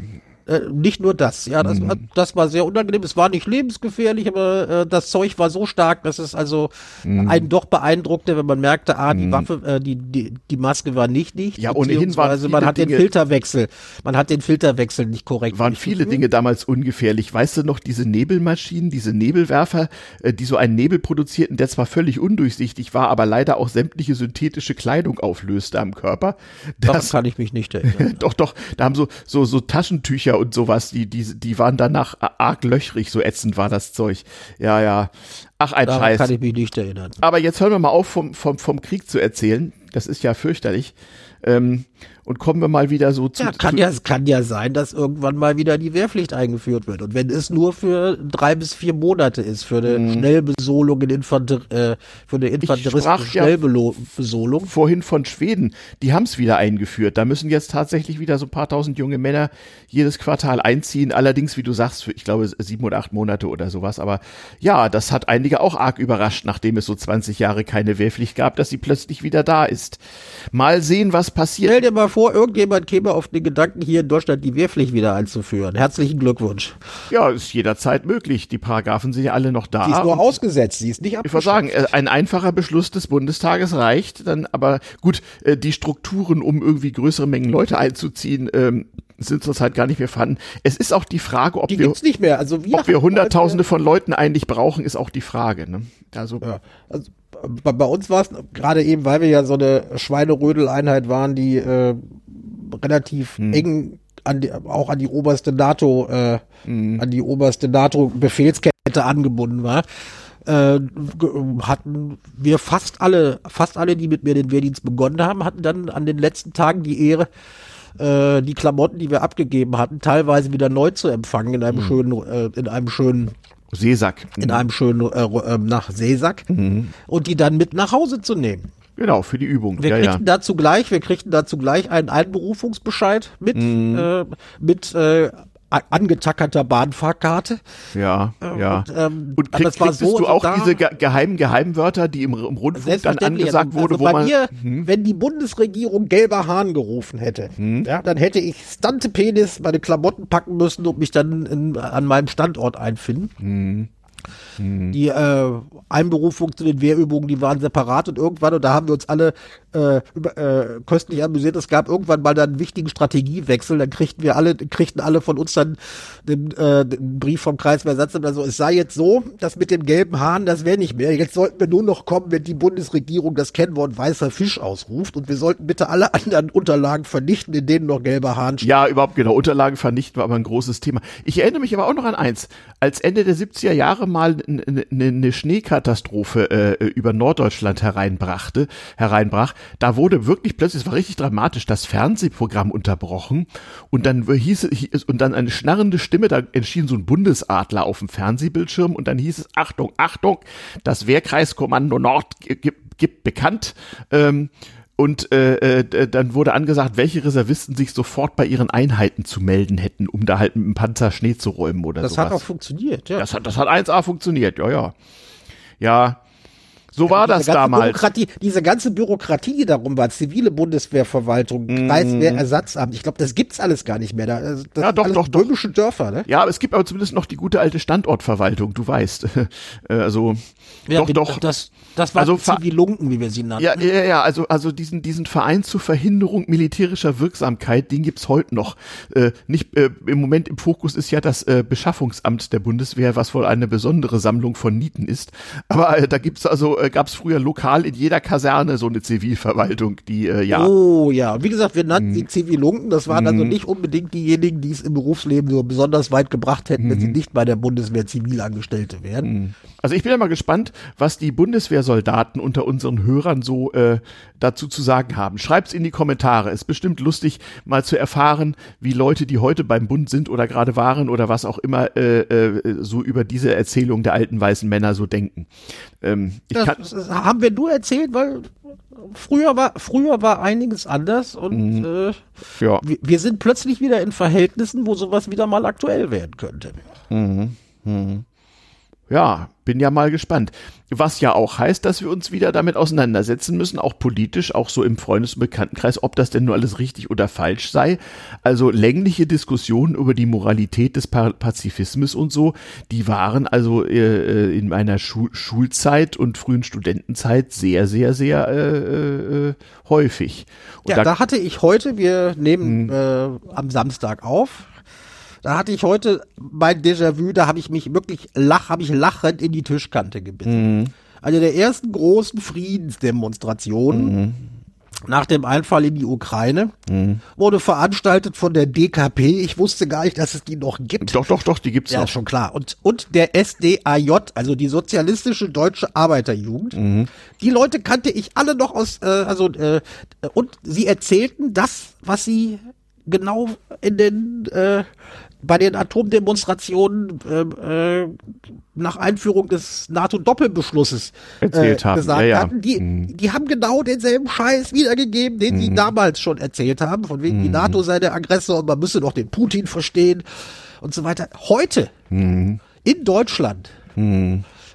Äh, nicht nur das, ja, das, mhm. das war sehr unangenehm. Es war nicht lebensgefährlich, aber äh, das Zeug war so stark, dass es also mhm. einen doch beeindruckte, wenn man merkte, ah, die mhm. Waffe, äh, die, die, die Maske war nicht nicht. Ja, ohnehin war Also man hat Dinge, den Filterwechsel, man hat den Filterwechsel nicht korrekt. Waren viele Dinge damals ungefährlich. Weißt du noch, diese Nebelmaschinen, diese Nebelwerfer, äh, die so einen Nebel produzierten, der zwar völlig undurchsichtig war, aber leider auch sämtliche synthetische Kleidung auflöste am Körper. Das kann ich mich nicht erinnern. doch, doch, da haben so, so, so Taschentücher Tücher und sowas, die, die, die waren danach arg löchrig, so ätzend war das Zeug. Ja, ja. Ach, ein Daran Scheiß. kann ich mich nicht erinnern. Aber jetzt hören wir mal auf, vom, vom, vom Krieg zu erzählen. Das ist ja fürchterlich. Ähm, und kommen wir mal wieder so zu. Ja, kann ja, es kann ja sein, dass irgendwann mal wieder die Wehrpflicht eingeführt wird. Und wenn es nur für drei bis vier Monate ist, für eine mhm. Schnellbesolung in Infanter äh, für eine infanteristische Schnellbesolung. Ja vorhin von Schweden, die haben es wieder eingeführt. Da müssen jetzt tatsächlich wieder so ein paar tausend junge Männer jedes Quartal einziehen. Allerdings, wie du sagst, für, ich glaube, sieben oder acht Monate oder sowas. Aber ja, das hat einige auch arg überrascht, nachdem es so 20 Jahre keine Wehrpflicht gab, dass sie plötzlich wieder da ist. Mal sehen, was passiert. Stell dir mal vor, irgendjemand käme auf den Gedanken, hier in Deutschland die Wehrpflicht wieder einzuführen. Herzlichen Glückwunsch. Ja, ist jederzeit möglich. Die Paragraphen sind ja alle noch da. Sie ist nur ausgesetzt, sie ist nicht abgeschafft. Ich würde sagen, äh, ein einfacher Beschluss des Bundestages reicht dann, aber gut, äh, die Strukturen, um irgendwie größere Mengen Leute einzuziehen, ähm, sind zurzeit gar nicht mehr vorhanden. Es ist auch die Frage, ob die wir, nicht mehr. Also wir ob wir Hunderttausende von Leuten eigentlich brauchen, ist auch die Frage. Ne? Also, ja, also bei, bei uns war es gerade eben, weil wir ja so eine Schweinerödel-Einheit waren, die äh, relativ hm. eng an die, auch an die oberste NATO, äh, hm. an die oberste NATO-Befehlskette angebunden war. Äh, hatten wir fast alle, fast alle, die mit mir den Wehrdienst begonnen haben, hatten dann an den letzten Tagen die Ehre, äh, die Klamotten, die wir abgegeben hatten, teilweise wieder neu zu empfangen in einem mhm. schönen, äh, in einem schönen Seesack. In einem schönen äh, äh, nach Seesack mhm. und die dann mit nach Hause zu nehmen. Genau, für die Übung. Wir ja, kriegten ja. dazu gleich, wir kriegten dazu gleich einen Einberufungsbescheid mit, mhm. äh, mit äh, angetackerter Bahnfahrkarte. Ja, äh, ja. Und, ähm, und krieg, das war so, du auch diese ge geheimen Geheimwörter, die im, im Rundfunk dann angesagt also, wurde, also wo man mir, hm. wenn die Bundesregierung gelber Hahn gerufen hätte, hm. ja, dann hätte ich Stante Penis meine Klamotten packen müssen und mich dann in, an meinem Standort einfinden. Hm. Mhm. Die äh, Einberufung zu den Wehrübungen, die waren separat und irgendwann, und da haben wir uns alle äh, über, äh, köstlich amüsiert, es gab irgendwann mal dann einen wichtigen Strategiewechsel, dann kriegten wir alle, kriegten alle von uns dann den, äh, den Brief vom Kreiswehrsatzamt, also es sei jetzt so, dass mit dem gelben Hahn, das wäre nicht mehr. Jetzt sollten wir nur noch kommen, wenn die Bundesregierung das Kennwort weißer Fisch ausruft und wir sollten bitte alle anderen Unterlagen vernichten, in denen noch gelber Hahn steht. Ja, überhaupt genau. Unterlagen vernichten war aber ein großes Thema. Ich erinnere mich aber auch noch an eins. Als Ende der 70er Jahre mal eine ne Schneekatastrophe äh, über Norddeutschland hereinbrachte, hereinbrach, da wurde wirklich plötzlich, es war richtig dramatisch, das Fernsehprogramm unterbrochen und dann hieß es, und dann eine schnarrende Stimme, da erschien so ein Bundesadler auf dem Fernsehbildschirm und dann hieß es, Achtung, Achtung, das Wehrkreiskommando Nord gibt, gibt bekannt, ähm, und äh, äh, dann wurde angesagt, welche Reservisten sich sofort bei ihren Einheiten zu melden hätten, um da halt mit dem Panzer Schnee zu räumen oder das sowas. Das hat auch funktioniert, ja. Das hat, das hat 1A funktioniert, ja, ja. Ja, so war das damals. Bürokratie, diese ganze Bürokratie, die darum war, zivile Bundeswehrverwaltung, mm. Kreiswehrersatzamt, ich glaube, das gibt's alles gar nicht mehr. Das ja, doch, doch, böhmische Dörfer, ne? Ja, aber es gibt aber zumindest noch die gute alte Standortverwaltung, du weißt. Äh, also, ja, doch, doch. Das, das war also, Zivilunken, wie wir sie nannten. Ja, ja, ja, also, also diesen, diesen Verein zur Verhinderung militärischer Wirksamkeit, den gibt's heute noch. Äh, nicht, äh, im Moment im Fokus ist ja das äh, Beschaffungsamt der Bundeswehr, was wohl eine besondere Sammlung von Nieten ist. Aber äh, da gibt's also äh, gab es früher lokal in jeder Kaserne so eine Zivilverwaltung, die äh, ja. Oh ja, wie gesagt, wir nannten Mhm. sie Zivilunken. Das waren also nicht unbedingt diejenigen, die es im Berufsleben so besonders weit gebracht hätten, wenn sie Mhm. nicht bei der Bundeswehr Zivilangestellte wären. Also ich bin ja mal gespannt, was die Bundeswehrsoldaten unter unseren Hörern so äh, dazu zu sagen haben. Schreibt's in die Kommentare. Ist bestimmt lustig, mal zu erfahren, wie Leute, die heute beim Bund sind oder gerade waren oder was auch immer, äh, äh, so über diese Erzählung der alten weißen Männer so denken. Ähm, Das, kann, das haben wir nur erzählt, weil früher war früher war einiges anders und Mhm. äh, ja. wir, wir sind plötzlich wieder in Verhältnissen, wo sowas wieder mal aktuell werden könnte. Ja, bin ja mal gespannt. Was ja auch heißt, dass wir uns wieder damit auseinandersetzen müssen, auch politisch, auch so im Freundes- und Bekanntenkreis, ob das denn nur alles richtig oder falsch sei. Also längliche Diskussionen über die Moralität des Pa- Pazifismus und so, die waren also äh, äh, in meiner Schu Schulzeit und frühen Studentenzeit sehr, sehr, sehr äh, äh, häufig. Und Ja, da, hatte ich heute, wir nehmen äh, am Samstag auf, da hatte ich heute mein Déjà-vu, da habe ich mich wirklich lach, habe ich lachend in die Tischkante gebissen. Eine der ersten großen Friedensdemonstrationen nach dem Einfall in die Ukraine wurde veranstaltet von der DKP. Ich wusste gar nicht, dass es die noch gibt. doch, doch, doch, die gibt's Ja, noch. ist schon klar. Und, und der SDAJ, also die Sozialistische Deutsche Arbeiterjugend. Die Leute kannte ich alle noch aus, äh, also, äh, und sie erzählten das, was sie genau in den, äh, bei den Atomdemonstrationen äh, äh, nach Einführung des NATO-Doppelbeschlusses Erzählt äh, haben. gesagt Ja, ja. hatten. Die, die haben genau denselben Scheiß wiedergegeben, den sie damals schon erzählt haben, von wegen die NATO sei der Aggressor und man müsse doch den Putin verstehen und so weiter. Heute in Deutschland,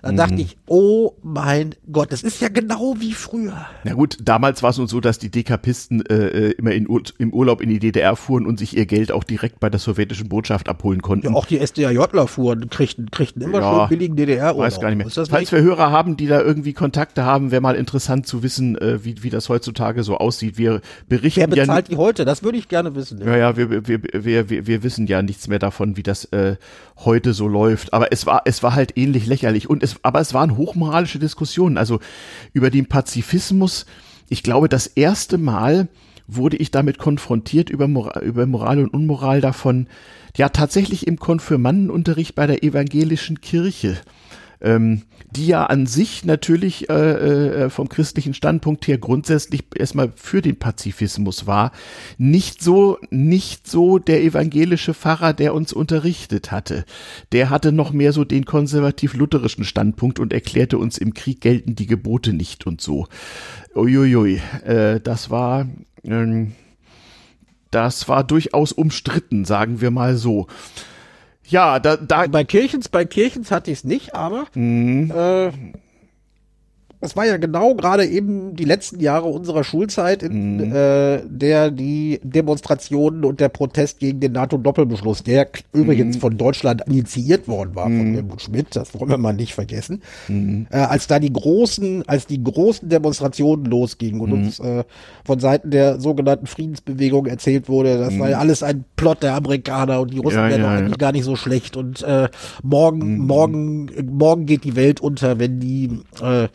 da dachte ich, oh mein Gott, das ist ja genau wie früher. Na gut, damals war es nun so, dass die Dekapisten äh, äh, immer in, im Urlaub in die DDR fuhren und sich ihr Geld auch direkt bei der sowjetischen Botschaft abholen konnten. Ja, auch die SDAJler fuhren, kriegten, kriegten immer Ja, schön billigen DDR-Urlaub. Weiß gar nicht mehr. Falls nicht? wir Hörer haben, die da irgendwie Kontakte haben, wäre mal interessant zu wissen, äh, wie, wie das heutzutage so aussieht. Wir berichten Wer ja bezahlt die heute? Das würde ich gerne wissen. ja, ja, wir, wir, wir, wir, wir wissen ja nichts mehr davon, wie das äh, heute so läuft. Aber es war, es war halt ähnlich lächerlich. Und es, aber es waren hochmoralische Diskussionen. Also über den Pazifismus. Ich glaube, das erste Mal wurde ich damit konfrontiert über Moral, über Moral und Unmoral davon. Ja, tatsächlich im Konfirmandenunterricht bei der evangelischen Kirche ähm, die ja an sich natürlich äh, äh, vom christlichen Standpunkt her grundsätzlich erstmal für den Pazifismus war, nicht so nicht so der evangelische Pfarrer, der uns unterrichtet hatte. Der hatte noch mehr so den konservativ-lutherischen Standpunkt und erklärte uns im Krieg gelten die Gebote nicht und so. Uiuiui, äh, das war ähm, das war durchaus umstritten, sagen wir mal so. Ja, da, da Bei Kirchens, bei Kirchens hatte ich es nicht, aber Mhm. äh, es war ja genau gerade eben die letzten Jahre unserer Schulzeit, in Mhm. äh, der die Demonstrationen und der Protest gegen den NATO-Doppelbeschluss, der k- übrigens Mhm. von Deutschland initiiert worden war, von Helmut Schmidt, das wollen wir mal nicht vergessen, Mhm. äh, als da die großen, als die großen Demonstrationen losgingen und uns äh, von Seiten der sogenannten Friedensbewegung erzählt wurde, das sei alles ein Plot der Amerikaner und die Russen Mhm. Ja, wären ja, doch ja. eigentlich gar nicht so schlecht und äh, morgen, morgen, morgen geht die Welt unter, wenn die äh,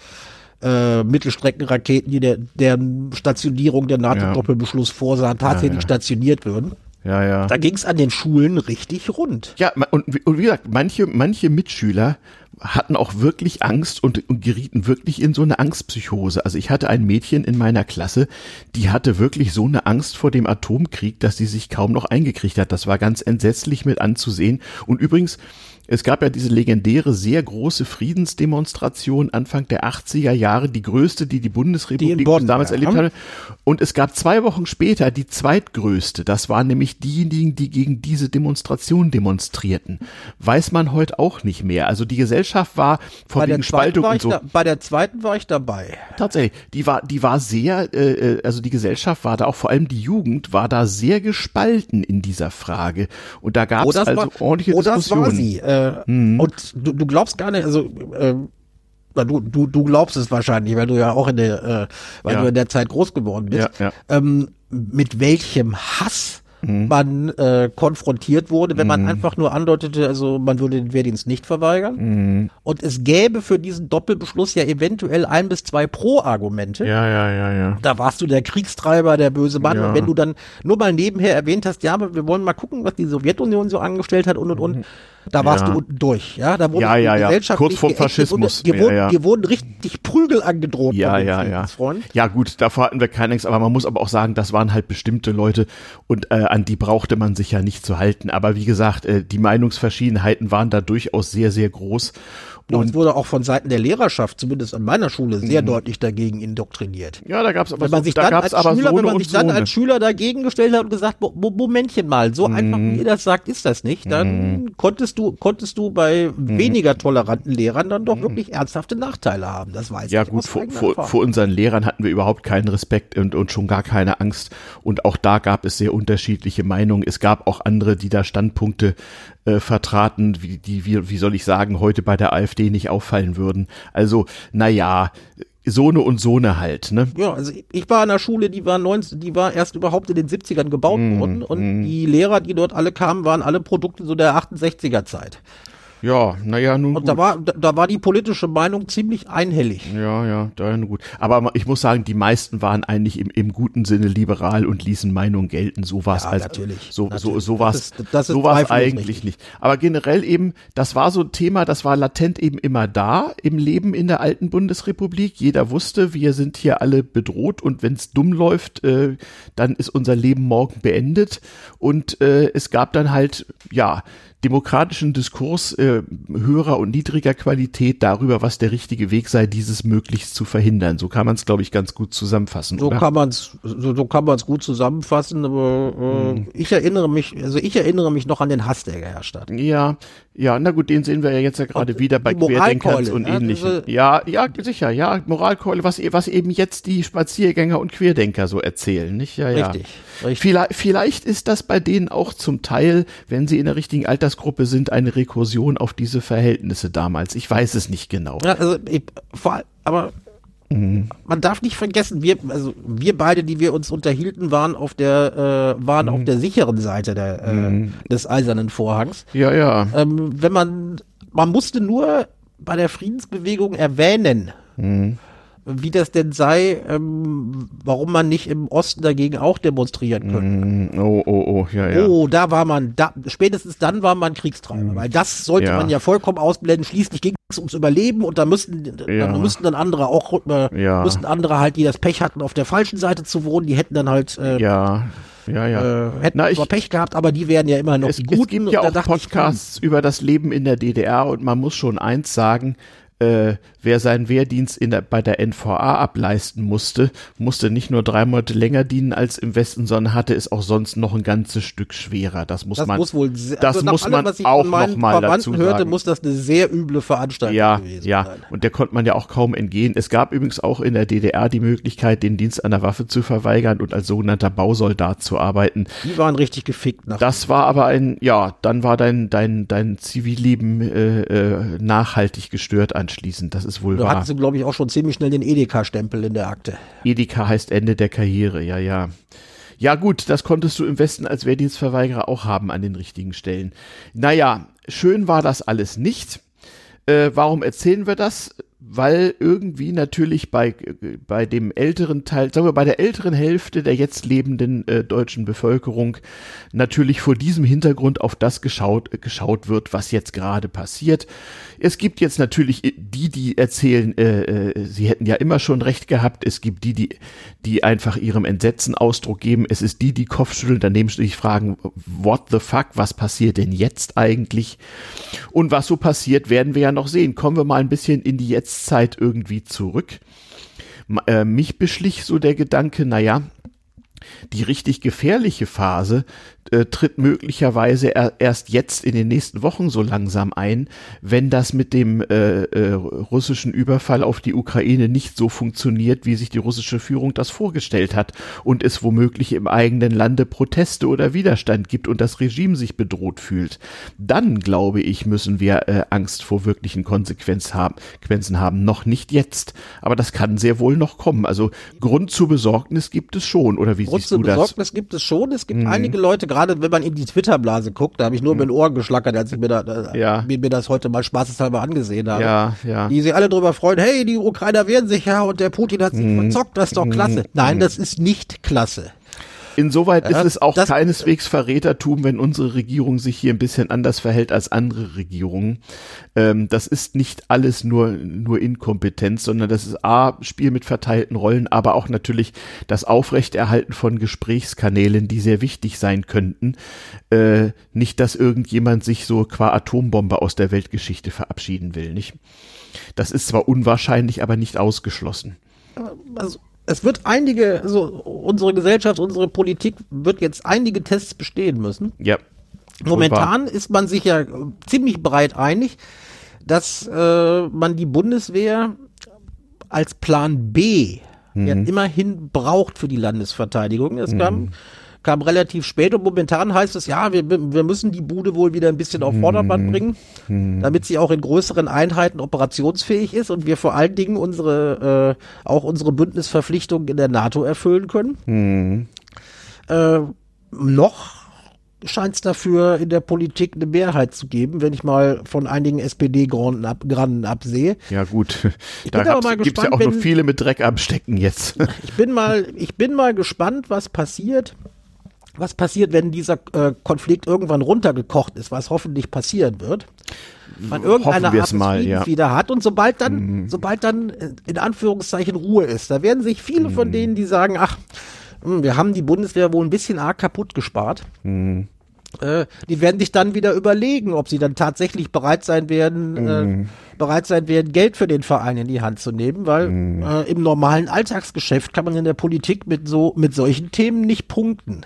äh, Mittelstreckenraketen, die der, deren Stationierung der NATO-Doppelbeschluss vorsahen, tatsächlich stationiert würden. ja, ja. Da ging es an den Schulen richtig rund. Ja, und, wie- und wie gesagt, manche, manche Mitschüler hatten auch wirklich Angst und, und gerieten wirklich in so eine Angstpsychose. Also ich hatte ein Mädchen in meiner Klasse, die hatte wirklich so eine Angst vor dem Atomkrieg, dass sie sich kaum noch eingekriegt hat. Das war ganz entsetzlich mit anzusehen. Und übrigens, es gab ja diese legendäre, sehr große Friedensdemonstration Anfang der 80er Jahre, die größte, die die Bundesrepublik Bonn, damals ja. erlebt hatte. Und es gab zwei Wochen später die zweitgrößte. Das waren nämlich diejenigen, die gegen diese Demonstration demonstrierten. Weiß man heute auch nicht mehr. Also die Gesellschaft war vor wegen Spaltung und so. da, bei der zweiten war ich dabei. Tatsächlich, die war, die war sehr, äh, äh, also die Gesellschaft war da, auch vor allem die Jugend war da sehr gespalten in dieser Frage. Und da gab Oh, es das also war, ordentliche oh, das Diskussionen. war sie. Äh, Und du, du glaubst gar nicht, also na, du, du, du glaubst es wahrscheinlich, weil du ja auch in der, äh, weil Ja. du in der Zeit groß geworden bist. Ja, ja. Ähm, mit welchem Hass mhm. man äh, konfrontiert wurde, wenn mhm. man einfach nur andeutete, also man würde den Wehrdienst nicht verweigern. Mhm. Und es gäbe für diesen Doppelbeschluss ja eventuell ein bis zwei Pro-Argumente. Ja, ja, ja, ja. Da warst du der Kriegstreiber, der böse Mann. Und wenn du dann nur mal nebenher erwähnt hast, ja, aber wir wollen mal gucken, was die Sowjetunion so angestellt hat und und und. Da warst ja. du unten durch, ja. Da wurde ja, ja, ja. Kurz vor Faschismus. Dir, wurden, ja, ja. wurden richtig Prügel angedroht. Ja, ja, ja. Ja, gut, davor hatten wir keine Angst, aber man muss aber auch sagen, das waren halt bestimmte Leute und äh, an die brauchte man sich ja nicht zu halten. Aber wie gesagt, äh, die Meinungsverschiedenheiten waren da durchaus sehr, sehr groß. Und es wurde auch von Seiten der Lehrerschaft, zumindest an meiner Schule, sehr mhm. deutlich dagegen indoktriniert. Ja, da gab es aber, wenn man sich so, dann da als Schüler, wenn man sich dann als Schüler dagegen gestellt hat und gesagt, Momentchen mal, so mhm. einfach wie ihr das sagt, ist das nicht, dann mhm. konntest du, konntest du bei mhm. weniger toleranten Lehrern dann doch mhm. wirklich ernsthafte Nachteile haben. Das weiß ja, ich. Ja gut, vor, vor, vor, unseren Lehrern hatten wir überhaupt keinen Respekt und, und schon gar keine Angst. Und auch da gab es sehr unterschiedliche Meinungen. Es gab auch andere, die da Standpunkte äh, vertraten, wie, die, wie, wie soll ich sagen, heute bei der AfD nicht auffallen würden. Also, naja, Sohne und Sohne halt, ne? Ja, also ich war an der Schule, die war 19, die war erst überhaupt in den 70ern gebaut mm, worden und mm. die Lehrer, die dort alle kamen, waren alle Produkte so der 68er Zeit. Ja, naja, nun. Und da war, da, da, war die politische Meinung ziemlich einhellig. Ja, ja, da nun gut. Aber ich muss sagen, die meisten waren eigentlich im, im guten Sinne liberal und ließen Meinung gelten. So war es ja, als, natürlich. So, natürlich. so, so war es, so eigentlich richtig. nicht. Aber generell eben, das war so ein Thema, das war latent eben immer da im Leben in der alten Bundesrepublik. Jeder wusste, wir sind hier alle bedroht und wenn es dumm läuft, äh, dann ist unser Leben morgen beendet. Und äh, es gab dann halt, ja, demokratischen Diskurs äh, höherer und niedriger Qualität darüber, was der richtige Weg sei, dieses möglichst zu verhindern. So kann man es, glaube ich, ganz gut zusammenfassen. So oder? kann man es, so, so kann man es gut zusammenfassen. Aber äh, hm. ich erinnere mich, also ich erinnere mich noch an den Hass, der geherrscht hat. Ja, ja, na gut, den sehen wir ja jetzt ja gerade wieder bei Querdenkern und ja, ähnlichen. Ja, ja, sicher, ja, Moralkeule, was, was eben jetzt die Spaziergänger und Querdenker so erzählen, nicht? Ja, ja. Richtig, richtig. Vielleicht, vielleicht ist das bei denen auch zum Teil, wenn sie in der richtigen Altersgruppe sind, eine Rekursion auf diese Verhältnisse damals. Ich weiß es nicht genau. Ja, also, ich, vor, aber Mhm. Man darf nicht vergessen, wir, also wir beide, die wir uns unterhielten, waren auf der, äh, waren mhm. auf der sicheren Seite der, äh, mhm. des eisernen Vorhangs. Ja, ja. Ähm, wenn man, man musste nur bei der Friedensbewegung erwähnen, mhm wie das denn sei, ähm, warum man nicht im Osten dagegen auch demonstrieren könnte. Mm, oh, oh, oh, ja, ja. Oh, da war man, da, spätestens dann war man Kriegstreiber, mm. weil das sollte ja. man ja vollkommen ausblenden. Schließlich ging es ums Überleben und da müssten, ja. dann müssten dann andere auch, äh, ja. müssten andere halt, die das Pech hatten, auf der falschen Seite zu wohnen, die hätten dann halt, äh, ja. Ja, ja. Äh, hätten Na, ich, zwar Pech gehabt, aber die wären ja immer noch es, die Guten. Es gibt ja auch Podcasts ich, über das Leben in der DDR und man muss schon eins sagen, äh, wer seinen Wehrdienst der, bei der NVA ableisten musste, musste nicht nur drei Monate länger dienen als im Westen, sondern hatte es auch sonst noch ein ganzes Stück schwerer. Das muss das man, muss wohl, das allem, muss man auch noch mal dazu hörte, sagen. muss das eine sehr üble Veranstaltung ja, gewesen ja. sein. Ja, und der konnte man ja auch kaum entgehen. Es gab übrigens auch in der DDR die Möglichkeit, den Dienst an der Waffe zu verweigern und als sogenannter Bausoldat zu arbeiten. Die waren richtig gefickt. Nach das war aber ein, ja, dann war dein dein dein Zivilleben äh, äh, nachhaltig gestört anschließend. Das ist wohl da wahr. hatten sie, glaube ich, auch schon ziemlich schnell den Edeka-Stempel in der Akte. Edeka heißt Ende der Karriere, ja, ja. Ja gut, das konntest du im Westen als Wehrdienstverweigerer auch haben an den richtigen Stellen. Naja, schön war das alles nicht. Äh, warum erzählen wir das? Weil irgendwie natürlich bei, bei dem älteren Teil, sagen wir bei der älteren Hälfte der jetzt lebenden äh, deutschen Bevölkerung natürlich vor diesem Hintergrund auf das geschaut, geschaut wird, was jetzt gerade passiert. Es gibt jetzt natürlich die, die erzählen, äh, äh, sie hätten ja immer schon recht gehabt. Es gibt die, die, die einfach ihrem Entsetzen Ausdruck geben. Es ist die, die Kopfschütteln, daneben sich fragen, what the fuck, was passiert denn jetzt eigentlich? Und was so passiert, werden wir ja noch sehen. Kommen wir mal ein bisschen in die Jetztzeit irgendwie zurück. Äh, mich beschlich so der Gedanke, naja, die richtig gefährliche Phase äh, tritt möglicherweise er, erst jetzt in den nächsten Wochen so langsam ein, wenn das mit dem äh, äh, russischen Überfall auf die Ukraine nicht so funktioniert, wie sich die russische Führung das vorgestellt hat und es womöglich im eigenen Lande Proteste oder Widerstand gibt und das Regime sich bedroht fühlt. Dann, glaube ich, müssen wir äh, Angst vor wirklichen Konsequenzen haben, Konsequenzen haben. Noch nicht jetzt, aber das kann sehr wohl noch kommen. Also Grund zur Besorgnis gibt es schon, oder wie Grund zur Besorgnis gibt es schon. Es gibt mhm. einige Leute, gerade wenn man in die Twitter-Blase guckt, da habe ich nur mhm. mit den Ohren geschlackert, als ich mir, da, ja. mir, mir das heute mal spaßeshalber angesehen habe. Ja, ja. Die sich alle darüber freuen, hey, die Ukrainer wehren sich ja und der Putin hat sich mhm. verzockt, das ist doch klasse. Mhm. Nein, das ist nicht klasse. Insoweit ist es auch keineswegs Verrätertum, wenn unsere Regierung sich hier ein bisschen anders verhält als andere Regierungen. Ähm, das ist nicht alles nur, nur Inkompetenz, sondern das ist A, Spiel mit verteilten Rollen, aber auch natürlich das Aufrechterhalten von Gesprächskanälen, die sehr wichtig sein könnten. Äh, nicht, dass irgendjemand sich so qua Atombombe aus der Weltgeschichte verabschieden will, nicht? Das ist zwar unwahrscheinlich, aber nicht ausgeschlossen. Also es wird einige, also unsere Gesellschaft, unsere Politik wird jetzt einige Tests bestehen müssen. Ja. Momentan ist man sich ja ziemlich breit einig, dass äh, man die Bundeswehr als Plan B mhm. ja immerhin braucht für die Landesverteidigung. Es mhm kam relativ spät und momentan heißt es, ja, wir, wir müssen die Bude wohl wieder ein bisschen auf Vordermann mhm. bringen, mhm. damit sie auch in größeren Einheiten operationsfähig ist und wir vor allen Dingen unsere, äh, auch unsere Bündnisverpflichtungen in der NATO erfüllen können. Mhm. Äh, noch scheint es dafür in der Politik eine Mehrheit zu geben, wenn ich mal von einigen SPD-Granden ab, absehe. Ja gut, ich da gibt es ja auch wenn, noch viele mit Dreck am Stecken jetzt. ich bin mal, ich bin mal gespannt, was passiert, was passiert, wenn dieser äh, Konflikt irgendwann runtergekocht ist, was hoffentlich passieren wird. Man irgendeine Art mal, ja. wieder hat und sobald dann, mhm. sobald dann äh, in Anführungszeichen Ruhe ist, da werden sich viele mhm. von denen, die sagen, ach, hm, wir haben die Bundeswehr wohl ein bisschen arg kaputt gespart. Mhm. Äh, die werden sich dann wieder überlegen, ob sie dann tatsächlich bereit sein werden, äh, mhm. äh, bereit sein werden, Geld für den Verein in die Hand zu nehmen, weil mhm. äh, im normalen Alltagsgeschäft kann man in der Politik mit so mit solchen Themen nicht punkten.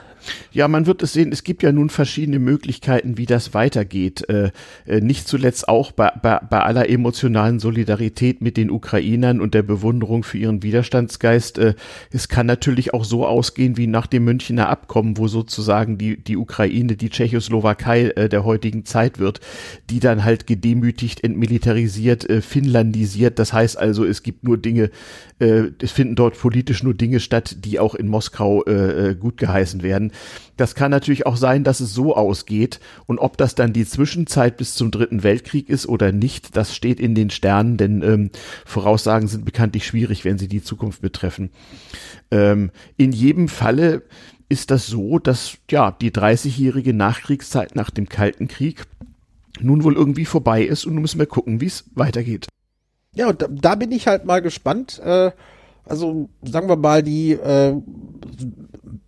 Ja, man wird es sehen, es gibt ja nun verschiedene Möglichkeiten, wie das weitergeht. Äh, äh, nicht zuletzt auch bei, bei, bei aller emotionalen Solidarität mit den Ukrainern und der Bewunderung für ihren Widerstandsgeist. Äh, es kann natürlich auch so ausgehen wie nach dem Münchner Abkommen, wo sozusagen die, die Ukraine die Tschechoslowakei der heutigen Zeit wird, die dann halt gedemütigt, entmilitarisiert, finnlandisiert. Das heißt also, es gibt nur Dinge, es finden dort politisch nur Dinge statt, die auch in Moskau gut geheißen werden. Das kann natürlich auch sein, dass es so ausgeht. Und ob das dann die Zwischenzeit bis zum Dritten Weltkrieg ist oder nicht, das steht in den Sternen, denn ähm, Voraussagen sind bekanntlich schwierig, wenn sie die Zukunft betreffen. Ähm, in jedem Falle ist das so, dass ja die 30-jährige Nachkriegszeit nach dem Kalten Krieg nun wohl irgendwie vorbei ist und nun müssen wir gucken, wie es weitergeht. Ja, da, da, bin ich halt mal gespannt. Äh, also sagen wir mal, die äh,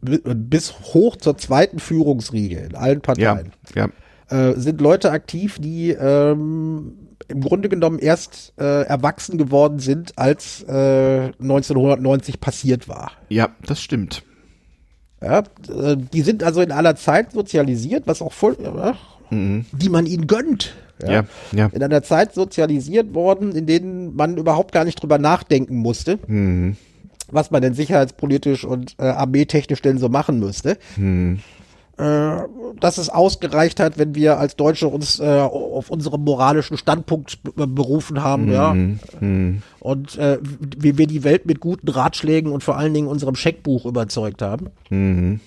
bis hoch zur zweiten Führungsriege in allen Parteien ja, ja. Äh, sind Leute aktiv, die ähm, im Grunde genommen erst äh, erwachsen geworden sind, als äh, 1990 passiert war. Ja, das stimmt. Ja, äh, die sind also in aller Zeit sozialisiert, was auch voll, mhm. die man ihnen gönnt. Ja, ja, ja. In einer Zeit sozialisiert worden, in denen man überhaupt gar nicht drüber nachdenken musste. Mhm was man denn sicherheitspolitisch und äh, armeetechnisch denn so machen müsste. Hm. Äh, dass es ausgereicht hat, wenn wir als Deutsche uns äh, auf unseren moralischen Standpunkt berufen haben, hm. ja. Hm. Und äh, wie wir die Welt mit guten Ratschlägen und vor allen Dingen unserem Scheckbuch überzeugt haben. Hm.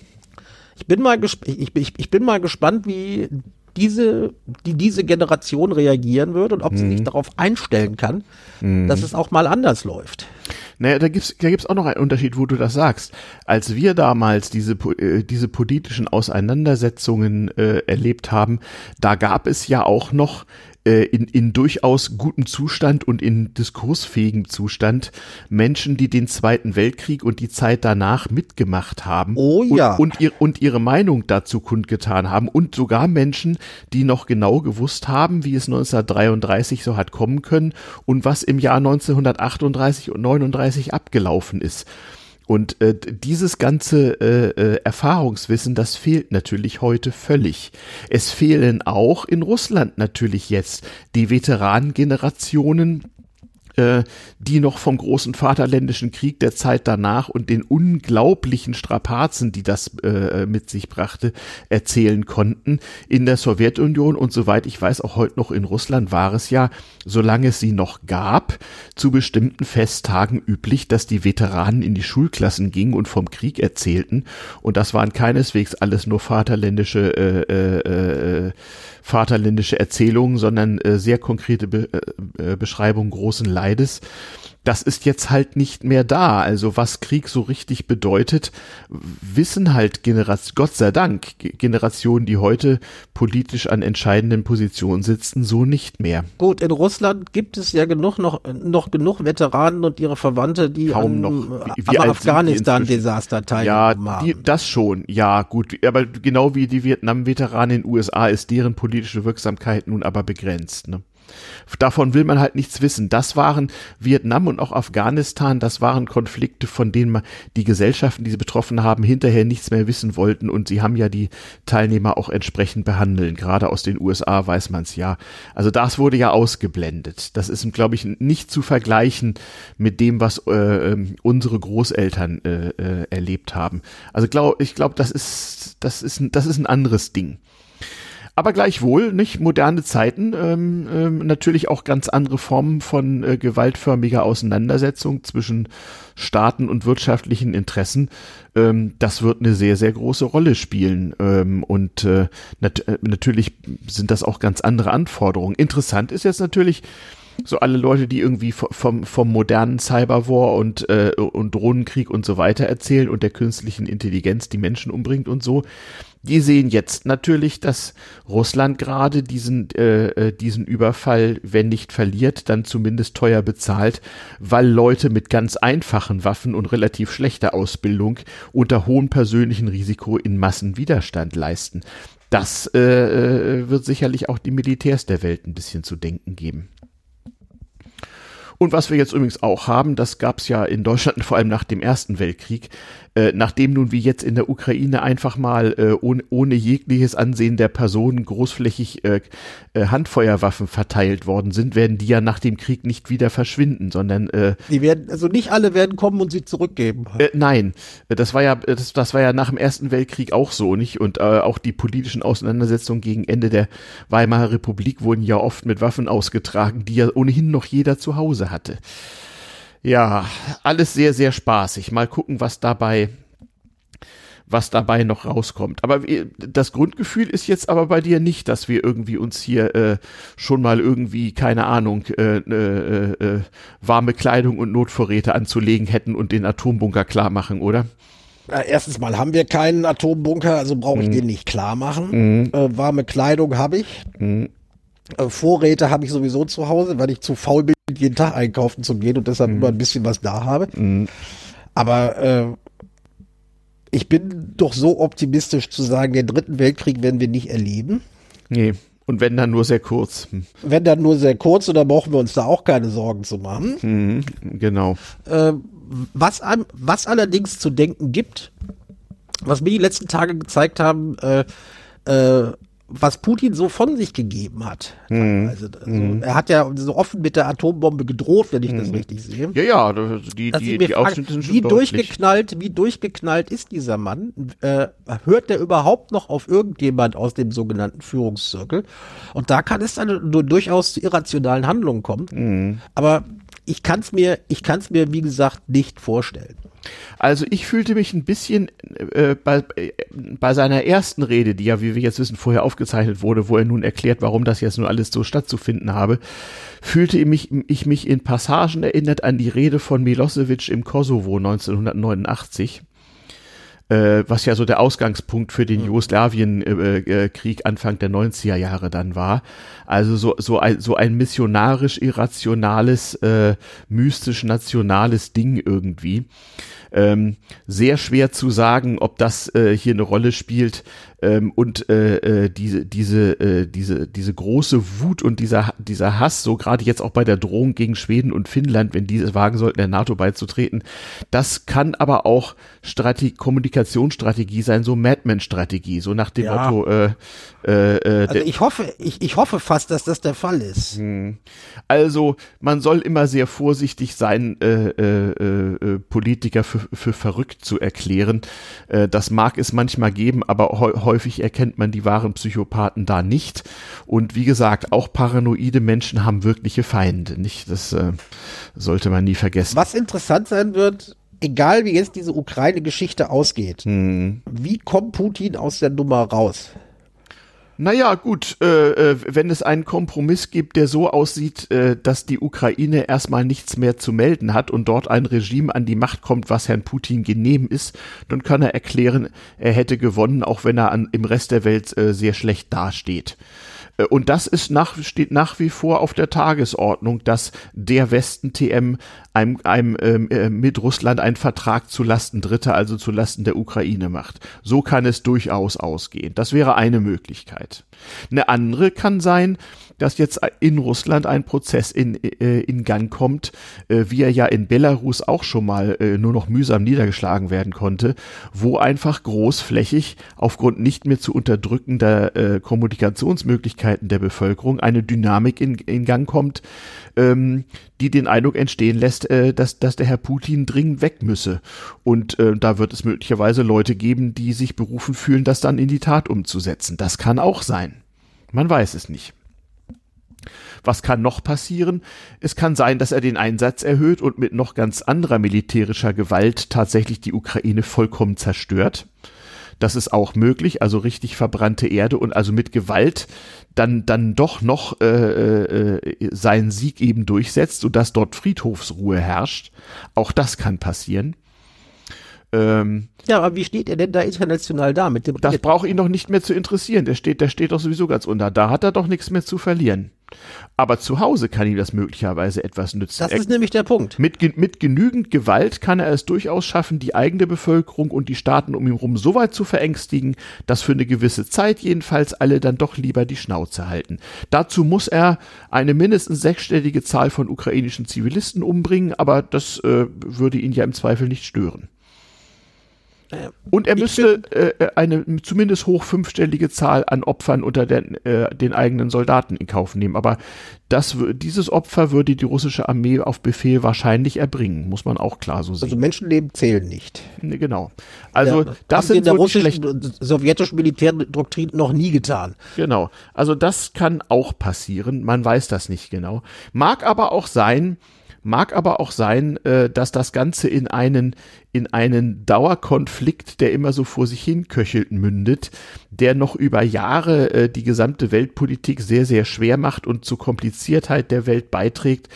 Ich bin mal ich, ich, ich bin mal gespannt, wie diese, die diese Generation reagieren wird und ob sie sich mhm. darauf einstellen kann, mhm. dass es auch mal anders läuft. Naja, da gibt's da gibt's auch noch einen Unterschied, wo du das sagst. Als wir damals diese, äh, diese politischen Auseinandersetzungen äh, erlebt haben, da gab es ja auch noch äh, in, in durchaus gutem Zustand und in diskursfähigem Zustand Menschen, die den Zweiten Weltkrieg und die Zeit danach mitgemacht haben. Oh ja. Und, und, ihr, und ihre Meinung dazu kundgetan haben. Und sogar Menschen, die noch genau gewusst haben, wie es 1933 so hat kommen können und was im Jahr 1938 und 39 abgelaufen ist. Und äh, dieses ganze äh, äh, Erfahrungswissen, das fehlt natürlich heute völlig. Es fehlen auch in Russland natürlich jetzt die Veteranengenerationen äh, die noch vom großen Vaterländischen Krieg der Zeit danach und den unglaublichen Strapazen, die das äh, mit sich brachte, erzählen konnten. In der Sowjetunion und soweit ich weiß, auch heute noch in Russland war es ja, solange es sie noch gab, zu bestimmten Festtagen üblich, dass die Veteranen in die Schulklassen gingen und vom Krieg erzählten. Und das waren keineswegs alles nur vaterländische äh, äh, äh, vaterländische Erzählungen, sondern äh, sehr konkrete Be äh, äh, Beschreibungen großen Leides das ist jetzt halt nicht mehr da. Also was Krieg so richtig bedeutet, wissen halt Generation, Gott sei Dank, Generationen, die heute politisch an entscheidenden Positionen sitzen, so nicht mehr. Gut, in Russland gibt es ja genug noch, noch genug Veteranen und ihre Verwandte, die Kaum noch. Wie, wie Afghanistan-Desaster teilgenommen ja, die, das schon. Ja, gut. Aber genau wie die Vietnam-Veteranen in den USA ist deren politische Wirksamkeit nun aber begrenzt. Ne? Davon will man halt nichts wissen. Das waren Vietnam und auch Afghanistan, das waren Konflikte, von denen die Gesellschaften, die sie betroffen haben, hinterher nichts mehr wissen wollten und sie haben ja die Teilnehmer auch entsprechend behandeln. Gerade aus den USA weiß man es ja. Also das wurde ja ausgeblendet. Das ist, glaube ich, nicht zu vergleichen mit dem, was äh, ähm, unsere Großeltern äh, äh, erlebt haben. Also glaub, ich glaube, das ist, das ist, das ist ein anderes Ding. Aber gleichwohl, nicht moderne Zeiten, ähm, ähm, natürlich auch ganz andere Formen von äh, gewaltförmiger Auseinandersetzung zwischen Staaten und wirtschaftlichen Interessen. Ähm, das wird eine sehr, sehr große Rolle spielen. Ähm, und äh, nat äh, natürlich sind das auch ganz andere Anforderungen. Interessant ist jetzt natürlich, so alle Leute, die irgendwie vom, vom modernen Cyberwar und, äh, und Drohnenkrieg und so weiter erzählen und der künstlichen Intelligenz, die Menschen umbringt und so, die sehen jetzt natürlich, dass Russland gerade diesen, äh, äh, diesen Überfall, wenn nicht verliert, dann zumindest teuer bezahlt, weil Leute mit ganz einfachen Waffen und relativ schlechter Ausbildung unter hohem persönlichen Risiko in Massen Widerstand leisten. Das äh, äh wird sicherlich auch die Militärs der Welt ein bisschen zu denken geben. Und was wir jetzt übrigens auch haben, das gab es ja in Deutschland vor allem nach dem Ersten Weltkrieg, äh, nachdem nun wie jetzt in der Ukraine einfach mal äh, ohne, ohne jegliches Ansehen der Personen großflächig äh, äh, Handfeuerwaffen verteilt worden sind, werden die ja nach dem Krieg nicht wieder verschwinden, sondern äh, die werden also nicht alle werden kommen und sie zurückgeben. Äh, nein, das war ja das, das war ja nach dem Ersten Weltkrieg auch so nicht und äh, auch die politischen Auseinandersetzungen gegen Ende der Weimarer Republik wurden ja oft mit Waffen ausgetragen, die ja ohnehin noch jeder zu Hause hatte. Ja, alles sehr, sehr spaßig. Mal gucken, was dabei, was dabei noch rauskommt. Aber das Grundgefühl ist jetzt aber bei dir nicht, dass wir irgendwie uns hier äh, schon mal irgendwie, keine Ahnung, äh, äh, äh, warme Kleidung und Notvorräte anzulegen hätten und den Atombunker klar machen, oder? Erstens mal haben wir keinen Atombunker, also brauche ich mhm. den nicht klar machen. Mhm. Äh, warme Kleidung habe ich. Mhm. Äh, Vorräte habe ich sowieso zu Hause, weil ich zu faul bin, jeden Tag einkaufen zu gehen und deshalb mhm. immer ein bisschen was da habe. Mhm. Aber äh, ich bin doch so optimistisch zu sagen, den dritten Weltkrieg werden wir nicht erleben. Nee. Und wenn dann nur sehr kurz. Wenn dann nur sehr kurz, und dann brauchen wir uns da auch keine Sorgen zu machen. Mhm, genau. Äh, was, was allerdings zu denken gibt, was mir die letzten Tage gezeigt haben, äh, äh, was Putin so von sich gegeben hat. Mhm. Also, mhm. Er hat ja so offen mit der Atombombe gedroht, wenn ich mhm. das richtig sehe. Ja, ja, die, die, die Ausschnitte sind schon Wie durchgeknallt, wie durchgeknallt ist dieser Mann? Äh, hört der überhaupt noch auf irgendjemand aus dem sogenannten Führungszirkel? Und da kann es dann durchaus zu irrationalen Handlungen kommen. Mhm. Aber ich kann es mir, ich kann es mir, wie gesagt, nicht vorstellen. Also ich fühlte mich ein bisschen äh, bei, bei seiner ersten Rede, die ja, wie wir jetzt wissen, vorher aufgezeichnet wurde, wo er nun erklärt, warum das jetzt nur alles so stattzufinden habe, fühlte ich mich, ich mich in Passagen erinnert an die Rede von Milosevic im Kosovo 1989 äh, was ja so der Ausgangspunkt für den mhm. Jugoslawienkrieg Anfang der 90er Jahre dann war. Also so, so, ein, so ein missionarisch irrationales, äh, mystisch-nationales Ding irgendwie. Ähm, sehr schwer zu sagen, ob das äh, hier eine Rolle spielt. ähm, und äh, äh, diese diese äh, diese diese große Wut und dieser dieser Hass, so gerade jetzt auch bei der Drohung gegen Schweden und Finnland, wenn diese wagen sollten, der NATO beizutreten, das kann aber auch Strategie, Kommunikationsstrategie sein, so Madman-Strategie, so nach dem ja. Motto. Äh, äh, äh, also ich hoffe, ich, ich hoffe fast, dass das der Fall ist. Hm. Also man soll immer sehr vorsichtig sein, äh, äh, äh, Politiker für, für verrückt zu erklären. Äh, das mag es manchmal geben, aber häufig erkennt man die wahren Psychopathen da nicht. Und wie gesagt, auch paranoide Menschen haben wirkliche Feinde. Nicht, das äh, sollte man nie vergessen. Was interessant sein wird, egal wie jetzt diese Ukraine-Geschichte ausgeht, hm. wie kommt Putin aus der Nummer raus? Naja, gut, äh, äh, wenn es einen Kompromiss gibt, der so aussieht, äh, dass die Ukraine erstmal nichts mehr zu melden hat und dort ein Regime an die Macht kommt, was Herrn Putin genehm ist, dann kann er erklären, er hätte gewonnen, auch wenn er an, im Rest der Welt äh, sehr schlecht dasteht. Äh, und das ist nach, steht nach wie vor auf der Tagesordnung, dass der Westen TM einem, einem ähm, äh, mit Russland einen Vertrag zu Lasten Dritter, also zu Lasten der Ukraine macht. So kann es durchaus ausgehen. Das wäre eine Möglichkeit. Eine andere kann sein, dass jetzt in Russland ein Prozess in, äh, in Gang kommt, äh, wie er ja in Belarus auch schon mal äh, nur noch mühsam niedergeschlagen werden konnte, wo einfach großflächig aufgrund nicht mehr zu unterdrückender Kommunikationsmöglichkeiten der Bevölkerung eine Dynamik in, in Gang kommt, ähm, die den Eindruck entstehen lässt, dass, dass der Herr Putin dringend weg müsse. Und da wird es möglicherweise Leute geben, die sich berufen fühlen, das dann in die Tat umzusetzen. Das kann auch sein. Man weiß es nicht. Was kann noch passieren? Es kann sein, dass er den Einsatz erhöht und mit noch ganz anderer militärischer Gewalt tatsächlich die Ukraine vollkommen zerstört. Das ist auch möglich, also richtig verbrannte Erde und also mit Gewalt dann dann doch noch äh, äh, seinen Sieg eben durchsetzt, sodass dort Friedhofsruhe herrscht. Auch das kann passieren. Ähm, ja, aber wie steht er denn da international da mit dem? Das braucht ihn doch nicht mehr zu interessieren. Der steht, der steht doch sowieso ganz unter. Da hat er doch nichts mehr zu verlieren. Aber zu Hause kann ihm das möglicherweise etwas nützen. Das ist nämlich der Punkt. Mit, mit genügend Gewalt kann er es durchaus schaffen, die eigene Bevölkerung und die Staaten um ihn herum so weit zu verängstigen, dass für eine gewisse Zeit jedenfalls alle dann doch lieber die Schnauze halten. Dazu muss er eine mindestens sechsstellige Zahl von ukrainischen Zivilisten umbringen, aber das äh, würde ihn ja im Zweifel nicht stören. Und er müsste äh, eine zumindest hoch fünfstellige Zahl an Opfern unter den, äh, den eigenen Soldaten in Kauf nehmen. Aber das, dieses Opfer würde die russische Armee auf Befehl wahrscheinlich erbringen, muss man auch klar so sehen. Also Menschenleben zählen nicht. Nee, genau. Also ja, das sind in der so russischen, sowjetischen Militärdoktrin noch nie getan. Genau. Also das kann auch passieren. Man weiß das nicht genau. Mag aber auch sein, Mag aber auch sein, äh, dass das Ganze in einen, in einen Dauerkonflikt, der immer so vor sich hin köchelt, mündet, der noch über Jahre äh, die gesamte Weltpolitik sehr, sehr schwer macht und zur Kompliziertheit der Welt beiträgt,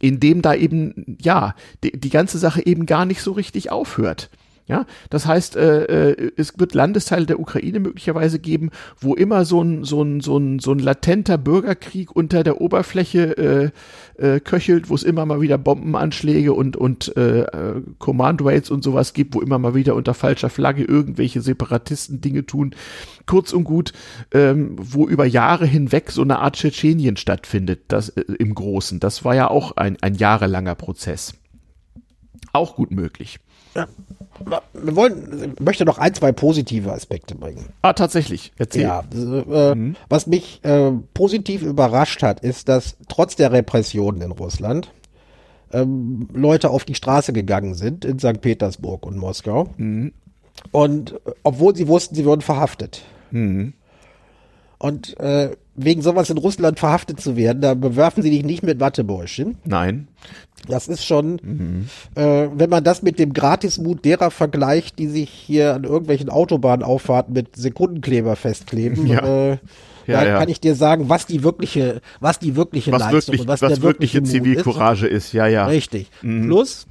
indem da eben, ja, die, die ganze Sache eben gar nicht so richtig aufhört. Ja, das heißt, äh, äh, es wird Landesteile der Ukraine möglicherweise geben, wo immer so ein, so ein, so ein, so ein latenter Bürgerkrieg unter der Oberfläche äh, äh, köchelt, wo es immer mal wieder Bombenanschläge und, und äh, Command Raids und sowas gibt, wo immer mal wieder unter falscher Flagge irgendwelche Separatisten Dinge tun. Kurz und gut, ähm, wo über Jahre hinweg so eine Art Tschetschenien stattfindet, das äh, im Großen. Das war ja auch ein, ein jahrelanger Prozess. Auch gut möglich. Ja. Wir wollen, möchte noch ein, zwei positive Aspekte bringen. Ah, tatsächlich. Erzähl. Ja, äh, mhm. was mich äh, positiv überrascht hat, ist, dass trotz der Repressionen in Russland ähm, Leute auf die Straße gegangen sind in St. Petersburg und Moskau. Mhm. Und äh, obwohl sie wussten, sie würden verhaftet. Mhm. Und äh, wegen sowas in Russland verhaftet zu werden, da bewerfen sie dich nicht mit Wattebäuschen. Nein. Das ist schon, mhm. äh, wenn man das mit dem Gratismut derer vergleicht, die sich hier an irgendwelchen Autobahnauffahrten mit Sekundenkleber festkleben, ja. äh, ja, ja. kann ich dir sagen, was die wirkliche, was die wirkliche was Leistung wirklich, was, was der wirkliche, wirkliche Zivilcourage ist. ist. Ja, ja. Richtig. Mhm. Plus,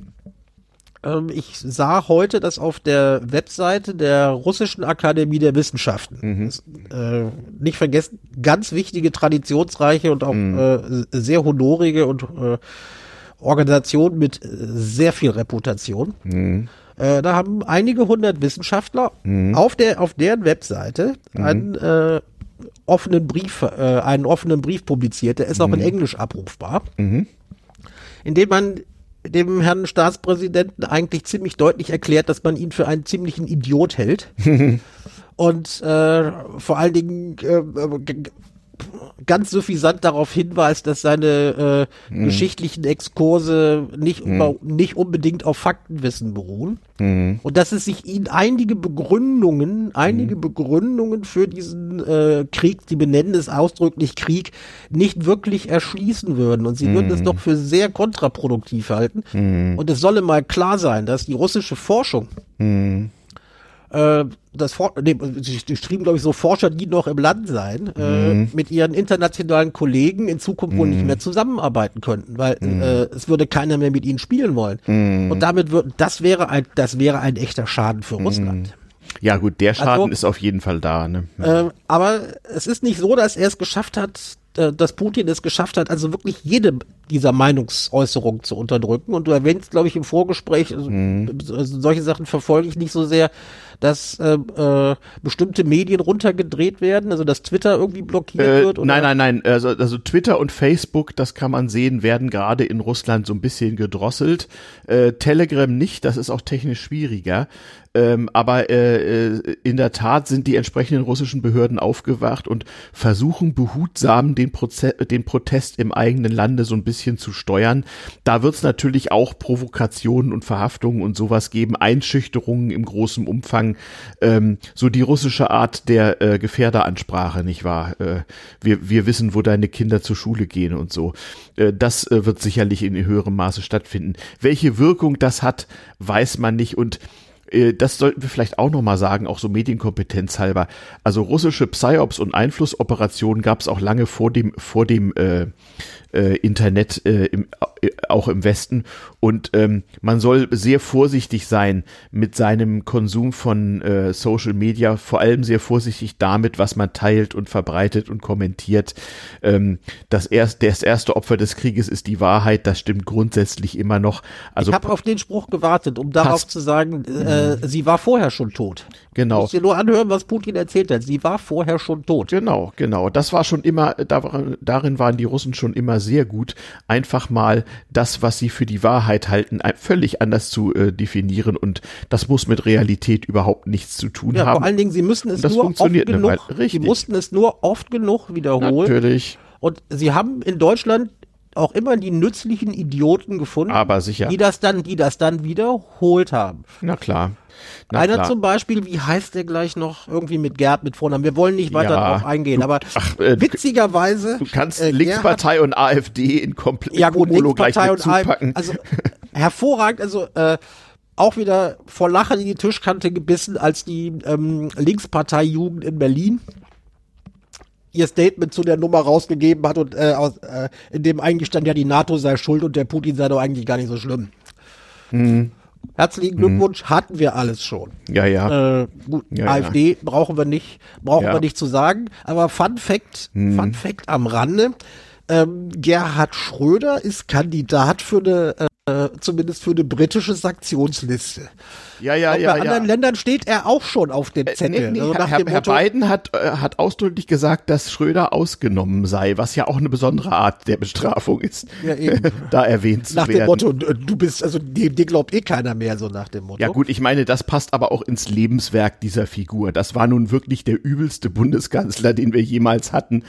ähm, ich sah heute, dass auf der Webseite der Russischen Akademie der Wissenschaften, mhm. das, äh, nicht vergessen, ganz wichtige, traditionsreiche und auch mhm. äh, sehr honorige und äh, Organisation mit sehr viel Reputation. Mhm. Äh, da haben einige hundert Wissenschaftler auf der auf deren Webseite einen äh, offenen Brief, äh, einen offenen Brief publiziert. Der ist auch in Englisch abrufbar, in dem man dem Herrn Staatspräsidenten eigentlich ziemlich deutlich erklärt, dass man ihn für einen ziemlichen Idiot hält. Und äh, vor allen Dingen äh, g- ganz suffisant darauf hinweist, dass seine äh, geschichtlichen Exkurse nicht, über, nicht unbedingt auf Faktenwissen beruhen. Und dass es sich ihnen einige Begründungen, einige Begründungen für diesen äh, Krieg, die benennen es ausdrücklich Krieg, nicht wirklich erschließen würden. Und sie würden es doch für sehr kontraproduktiv halten. Und es solle mal klar sein, dass die russische Forschung das For nee, sie schrieben, glaube ich, so Forscher, die noch im Land seien, äh, mit ihren internationalen Kollegen in Zukunft wohl nicht mehr zusammenarbeiten könnten, weil äh, es würde keiner mehr mit ihnen spielen wollen. Und damit wird, das wäre ein, das wäre ein echter Schaden für Russland. Ja gut, der Schaden Also- ist auf jeden Fall da. Ne? Ähm, aber es ist nicht so, dass er es geschafft hat, äh, dass Putin es geschafft hat, also wirklich jede dieser Meinungsäußerungen zu unterdrücken. Und du erwähnst, glaube ich, im Vorgespräch, also, also solche Sachen verfolge ich nicht so sehr, dass äh, äh, bestimmte Medien runtergedreht werden, also dass Twitter irgendwie blockiert Äh, wird. Oder? nein, nein, nein. Also, also Twitter und Facebook, das kann man sehen, werden gerade in Russland so ein bisschen gedrosselt. Äh, Telegram nicht, das ist auch technisch schwieriger. Ähm, aber äh, äh, in der Tat sind die entsprechenden russischen Behörden aufgewacht und versuchen behutsam den, Proze den Protest im eigenen Lande so ein bisschen zu steuern. Da wird es natürlich auch Provokationen und Verhaftungen und sowas geben, Einschüchterungen im großen Umfang, ähm, so die russische Art der äh, Gefährderansprache, nicht wahr? Äh, wir, wir wissen, wo deine Kinder zur Schule gehen und so. Äh, das äh, wird sicherlich in höherem Maße stattfinden. Welche Wirkung das hat, weiß man nicht und das sollten wir vielleicht auch nochmal sagen, auch so Medienkompetenz halber. Also russische Psyops und Einflussoperationen gab es auch lange vor dem, vor dem äh, äh, Internet äh, im, äh, auch im Westen. Und ähm, man soll sehr vorsichtig sein mit seinem Konsum von äh, Social Media, vor allem sehr vorsichtig damit, was man teilt und verbreitet und kommentiert. Ähm, das, erst, das erste Opfer des Krieges ist die Wahrheit, das stimmt grundsätzlich immer noch. Also ich habe auf den Spruch gewartet, um darauf zu sagen, äh, sie war vorher schon tot. Genau. Du musst dir nur anhören, was Putin erzählt hat. Sie war vorher schon tot. Genau, genau. Das war schon immer, darin waren die Russen schon immer sehr gut, einfach mal das, was sie für die Wahrheit halten, völlig anders zu äh, definieren und das muss mit Realität überhaupt nichts zu tun Ja, haben. vor allen Dingen, sie müssen es nur oft genug, Weile. sie Richtig. mussten es nur oft genug wiederholen. Natürlich. Und sie haben in Deutschland auch immer die nützlichen Idioten gefunden, Aber sicher. die das dann, die das dann wiederholt haben. Na klar. Na Einer klar. zum Beispiel, wie heißt der gleich noch? Irgendwie mit Gerd mit Vornamen. Wir wollen nicht weiter Ja, drauf eingehen, aber ach, äh, du- witzigerweise. Du kannst äh, Gerhard- Linkspartei und AfD in komplett ja gut, Cumulo Linkspartei und AfD, also hervorragend, also äh, auch wieder vor Lachen in die Tischkante gebissen, als die ähm, Linkspartei Jugend in Berlin ihr Statement zu der Nummer rausgegeben hat und äh, aus, äh, in dem eigentlich stand, ja, die NATO sei schuld und der Putin sei doch eigentlich gar nicht so schlimm. Mhm. Herzlichen Glückwunsch, hatten wir alles schon. ja, ja. Äh, gut, Ja, ja. AfD brauchen wir nicht, brauchen Ja. Mhm. wir nicht zu sagen. Aber Fun Fact, Fun Fact am Rande: ähm, Gerhard Schröder ist Kandidat für eine, äh, zumindest für eine britische Sanktionsliste. ja, ja, ja, bei ja. anderen Ländern steht er auch schon auf dem Zettel. Nee, nee, also nach Herr, dem Herr Biden hat, äh, hat ausdrücklich gesagt, dass Schröder ausgenommen sei, was ja auch eine besondere Art der Bestrafung ist, Ja, da erwähnt zu nach werden. dem Motto, du bist, also dir, dir glaubt eh keiner mehr, so nach dem Motto. Ja gut, ich meine, das passt aber auch ins Lebenswerk dieser Figur. Das war nun wirklich der übelste Bundeskanzler, den wir jemals hatten.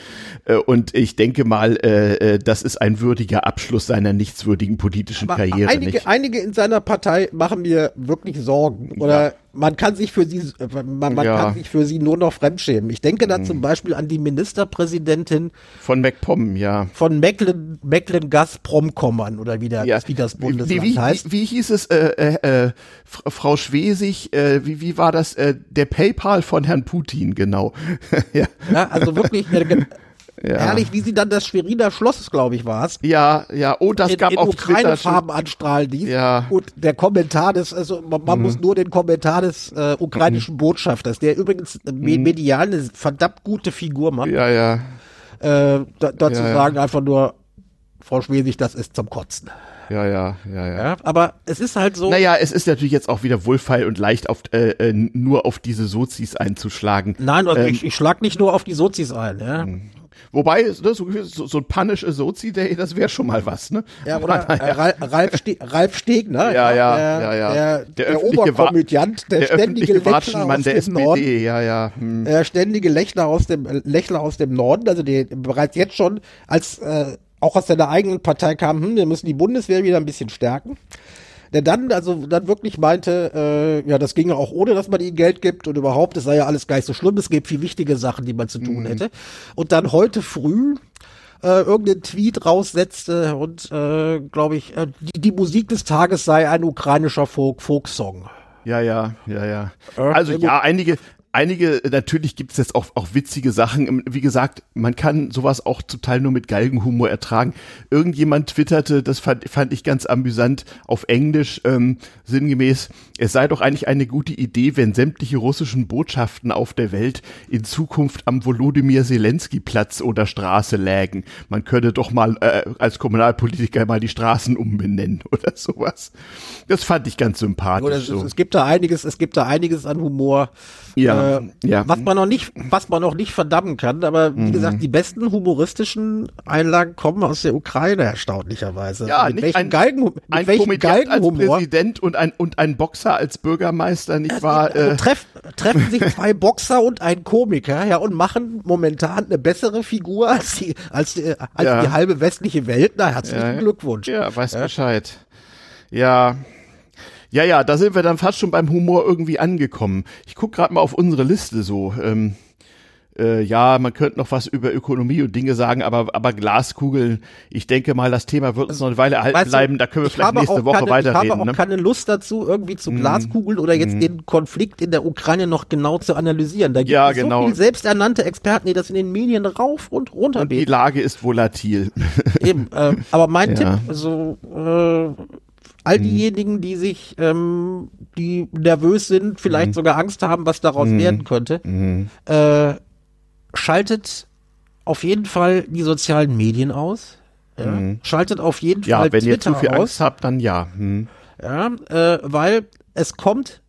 Äh, Und ich denke mal, äh, äh, das ist ein würdiger Abschluss seiner nichtswürdigen politischen Aber Karriere. Einige, nicht? einige in seiner Partei machen mir wirklich Sorgen. Oder man kann sich für sie, man, man Ja. kann sich für sie nur noch fremdschämen. Ich denke da zum Beispiel an die Ministerpräsidentin Von MacPom, ja. von Mecklen, Mecklen-Gazprom-Kommern oder wie, der, ja. wie das wie, Bundesland wie, heißt. Wie, wie hieß es, äh, äh, äh, Frau Schwesig, äh, wie, wie war das, äh, der PayPal von Herrn Putin, genau. ja. Ja, also wirklich äh, Ja. herrlich, wie sie dann das Schweriner Schloss, glaube ich, war es. ja, ja, oh, das in, gab in auf Twitter Ukraine-Farben anstrahlen ließ. Ja. Mhm. Und der Kommentar des, also man, man muss nur den Kommentar des äh, ukrainischen Botschafters, der übrigens Mhm. me- medial eine verdammt gute Figur macht, ja, ja. äh, da, dazu Ja, ja. sagen einfach nur, Frau Schwesig, das ist zum Kotzen. Ja, ja, ja, ja. ja aber es ist halt so. Naja, es ist natürlich jetzt auch wieder wohlfeil und leicht auf, äh, äh, nur auf diese Sozis einzuschlagen. Nein, also ähm, ich, ich schlag nicht nur auf die Sozis ein, ja. Wobei, ne, so, so, ein Punish Sozi Day, das wäre schon mal was, ne? Ja, oder äh, Ralf, Ste Ralf Stegner. Ja, ja, der, ja, ja. Der, der, der Oberkomödiant, der, der ständige Lechner aus dem SPD, Norden. ja, ja. Hm. Der ständige Lechner aus dem, Lechner aus dem Norden, also der bereits jetzt schon als, äh, auch aus seiner eigenen Partei kam, hm, wir müssen die Bundeswehr wieder ein bisschen stärken der dann also dann wirklich meinte, äh, ja, das ginge auch ohne, dass man ihnen Geld gibt und überhaupt, es sei ja alles gar nicht so schlimm, es gibt viel wichtige Sachen, die man zu tun mhm. hätte. Und dann heute früh äh, irgendeinen Tweet raussetzte und äh, glaube ich, äh, die, die Musik des Tages sei ein ukrainischer Folk Folksong. Ja, ja, ja, ja. Also ja, einige, einige, natürlich gibt es jetzt auch, auch witzige Sachen. Ähm, wie gesagt, man kann sowas auch zum Teil nur mit Galgenhumor ertragen. Irgendjemand twitterte, das fand, fand ich ganz amüsant, auf Englisch ähm, sinngemäß, es sei doch eigentlich eine gute Idee, wenn sämtliche russischen Botschaften auf der Welt in Zukunft am Volodymyr Zelensky Platz oder Straße lägen. Man könnte doch mal äh, als Kommunalpolitiker mal die Straßen umbenennen oder sowas. Das fand ich ganz sympathisch. Oder so. es gibt da einiges, es gibt da einiges an Humor. Ja, äh, ja. Was man noch nicht, was man noch nicht verdammen kann, aber wie mhm. gesagt, die besten humoristischen Einlagen kommen aus der Ukraine erstaunlicherweise. Ja, mit nicht welchen ein, Galgen, mit ein welchen Galgenhumor. als Präsident und ein und ein Boxer als Bürgermeister, nicht wahr? Äh, treff, treffen sich zwei Boxer und ein Komiker, ja, und machen momentan eine bessere Figur als die als, die, als ja. die halbe westliche Welt. Na, herzlichen ja. Glückwunsch. Ja, weiß ja. Bescheid. Ja, ja, ja, da sind wir dann fast schon beim Humor irgendwie angekommen. Ich guck gerade mal auf unsere Liste so. Ähm, äh, ja, man könnte noch was über Ökonomie und Dinge sagen, aber, aber Glaskugeln, ich denke mal, das Thema wird uns noch eine Weile erhalten bleiben. Da können wir vielleicht nächste Woche keine, weiterreden. Ich habe auch ne? keine Lust dazu, irgendwie zu mm. Glaskugeln oder jetzt mm. den Konflikt in der Ukraine noch genau zu analysieren. Da gibt ja, es genau. so viele selbsternannte Experten, die das in den Medien rauf und runter und Die Lage ist volatil. Eben, äh, aber mein ja. Tipp, so äh, all mhm. diejenigen, die sich, ähm, die nervös sind, vielleicht mhm. sogar Angst haben, was daraus mhm. werden könnte, mhm. äh, schaltet auf jeden Fall die sozialen Medien aus. Ja? Mhm. Schaltet auf jeden ja, Fall wenn Twitter ihr zu viel aus. Angst habt, dann ja. Hm. Ja, äh, weil es kommt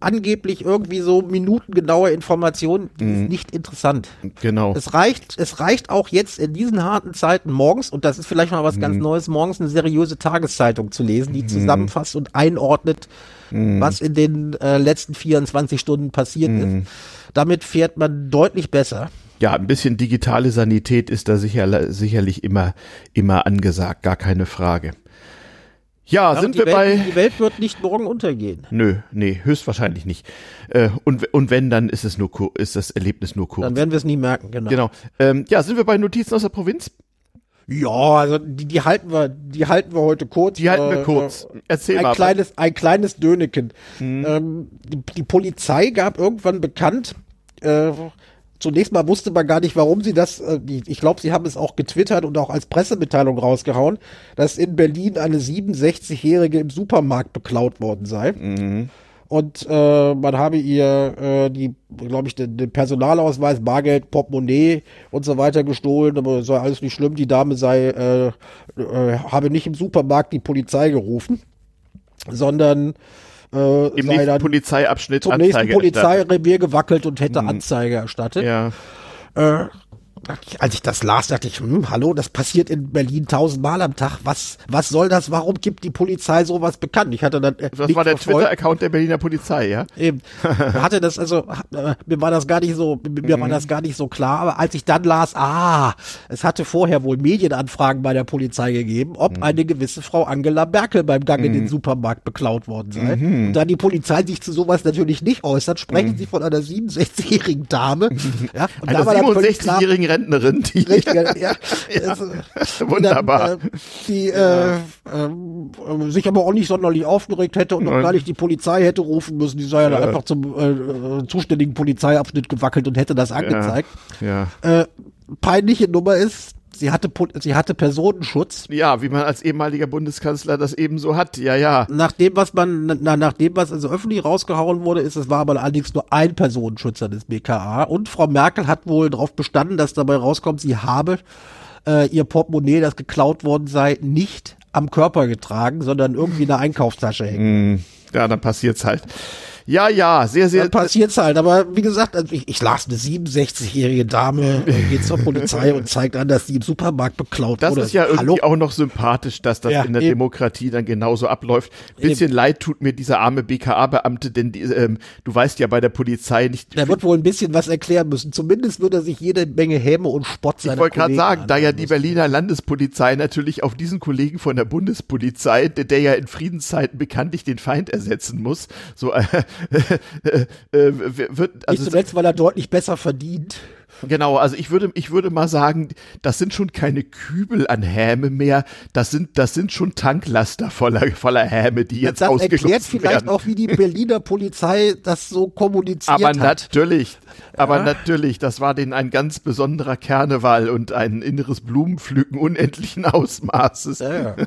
angeblich irgendwie so minutengenaue Informationen, mhm. ist nicht interessant. Genau. Es reicht, es reicht auch jetzt in diesen harten Zeiten morgens, und das ist vielleicht mal was mhm. ganz Neues, morgens eine seriöse Tageszeitung zu lesen, die mhm. zusammenfasst und einordnet, mhm. was in den äh, letzten 24 Stunden passiert ist. Mhm. Damit fährt man deutlich besser. Ja, ein bisschen digitale Sanität ist da sicher, sicherlich immer, immer angesagt, gar keine Frage. Ja, ja sind wir Welt, bei. Die Welt wird nicht morgen untergehen. Nö, nee, höchstwahrscheinlich nicht. Äh, und, und wenn, dann ist es nur ist das Erlebnis nur kurz. Dann werden wir es nie merken, genau. Genau. Ähm, ja, sind wir bei Notizen aus der Provinz? Ja, also die, die halten wir, die halten wir heute kurz. Die halten wir äh, kurz. Erzähl ein mal. Kleines, ein kleines Döneken. Hm. Ähm, die, die Polizei gab irgendwann bekannt, äh, zunächst mal wusste man gar nicht, warum sie das, äh, ich glaube, sie haben es auch getwittert und auch als Pressemitteilung rausgehauen, dass in Berlin eine 67-Jährige im Supermarkt beklaut worden sei. Mhm. Und äh, man habe ihr äh, die, glaube ich, den, den Personalausweis, Bargeld, Portemonnaie und so weiter gestohlen, aber sei alles nicht schlimm. Die Dame sei, äh, äh, habe nicht im Supermarkt die Polizei gerufen, sondern äh, Im nächsten Polizeiabschnitt zum Anzeige nächsten Polizeirevier gewackelt und hätte hm. Anzeige erstattet. Ja. Äh, als ich das las, dachte ich, hm, hallo, das passiert in Berlin tausendmal am Tag. Was, was soll das? Warum gibt die Polizei sowas bekannt? Ich hatte dann. Äh, das war der Twitter-Account der Berliner Polizei, ja? Eben. hatte das, also, äh, mir war das gar nicht so, mir mhm. war das gar nicht so klar. Aber als ich dann las, ah, es hatte vorher wohl Medienanfragen bei der Polizei gegeben, ob mhm. eine gewisse Frau Angela Merkel beim Gang mhm. in den mhm. Supermarkt beklaut worden sei. Mhm. Und da die Polizei sich zu sowas natürlich nicht äußert, sprechen mhm. sie von einer 67-jährigen Dame. Ja, und einer 67-jährigen Rentnerin, die Richtig, ja, ja. Also, Wunderbar. Dann, äh, die ja. äh, äh, sich aber auch nicht sonderlich aufgeregt hätte und noch gar nicht die Polizei hätte rufen müssen. Die sei ja, ja. einfach zum äh, äh, zuständigen Polizeiabschnitt gewackelt und hätte das angezeigt. Ja. Äh, peinliche Nummer ist, sie hatte, sie hatte Personenschutz. Ja, wie man als ehemaliger Bundeskanzler das ebenso hat, ja, ja. Nach dem, was man, na, nach dem, was also öffentlich rausgehauen wurde, ist, es war aber allerdings nur ein Personenschützer des BKA. Und Frau Merkel hat wohl darauf bestanden, dass dabei rauskommt, sie habe äh, ihr Portemonnaie, das geklaut worden sei, nicht am Körper getragen, sondern irgendwie in der Einkaufstasche hängen. Mm, ja, dann passiert's halt. Ja, ja, sehr, sehr. Dann passiert's halt. Aber wie gesagt, also ich, ich las eine 67-jährige Dame, äh, geht zur Polizei und zeigt an, dass sie im Supermarkt beklaut Das wurde. ist ja irgendwie Hallo? auch noch sympathisch, dass das Ja, in der eben. Demokratie dann genauso abläuft. Bisschen leid tut mir dieser arme BKA-Beamte, denn die, ähm, du weißt ja bei der Polizei nicht. Der wird wohl ein bisschen was erklären müssen. Zumindest wird er sich jede Menge Häme und Spott seiner ich wollte gerade sagen, da ja die müssen. Berliner Landespolizei natürlich auf diesen Kollegen von der Bundespolizei, der, der ja in Friedenszeiten bekanntlich den Feind ersetzen muss, so äh, äh, äh, wird Nicht also zuletzt, weil er deutlich besser verdient. Genau, also ich würde, ich würde mal sagen, das sind schon keine Kübel an Häme mehr, das sind, das sind schon Tanklaster voller, voller Häme, die jetzt das erklärt ausgegossen vielleicht werden. auch, wie die Berliner Polizei das so kommuniziert aber hat. natürlich, aber natürlich, das war denen ein ganz besonderer Karneval und ein inneres Blumenpflücken unendlichen Ausmaßes. Ja, ja.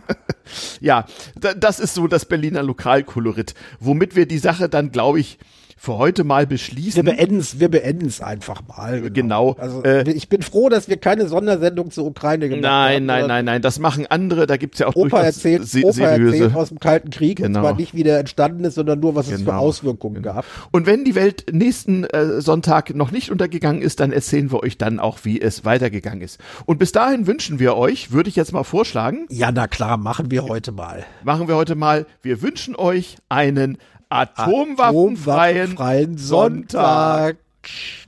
Ja, da, das ist so das Berliner Lokalkolorit, womit wir die Sache dann, glaube ich, für heute mal Wir beschließen. beenden es, wir beenden es einfach mal. Genau. Also Äh, ich bin froh, dass wir keine Sondersendung zur Ukraine gemacht Nein, haben. nein, sondern nein, nein, das machen andere, da gibt's ja auch Opa erzählt, se Opa erzählt aus dem Kalten Krieg und Genau. zwar nicht, wie der entstanden ist, sondern nur, was es für Genau. Auswirkungen gab. Und wenn die Welt nächsten äh, Sonntag noch nicht untergegangen ist, dann erzählen wir euch dann auch, wie es weitergegangen ist. Und bis dahin wünschen wir euch, würde ich jetzt mal vorschlagen, Ja, na klar, machen wir heute mal. machen wir heute mal, wir wünschen euch einen atomwaffenfreien Atomwaffenfreien Sonntag. Sonntag.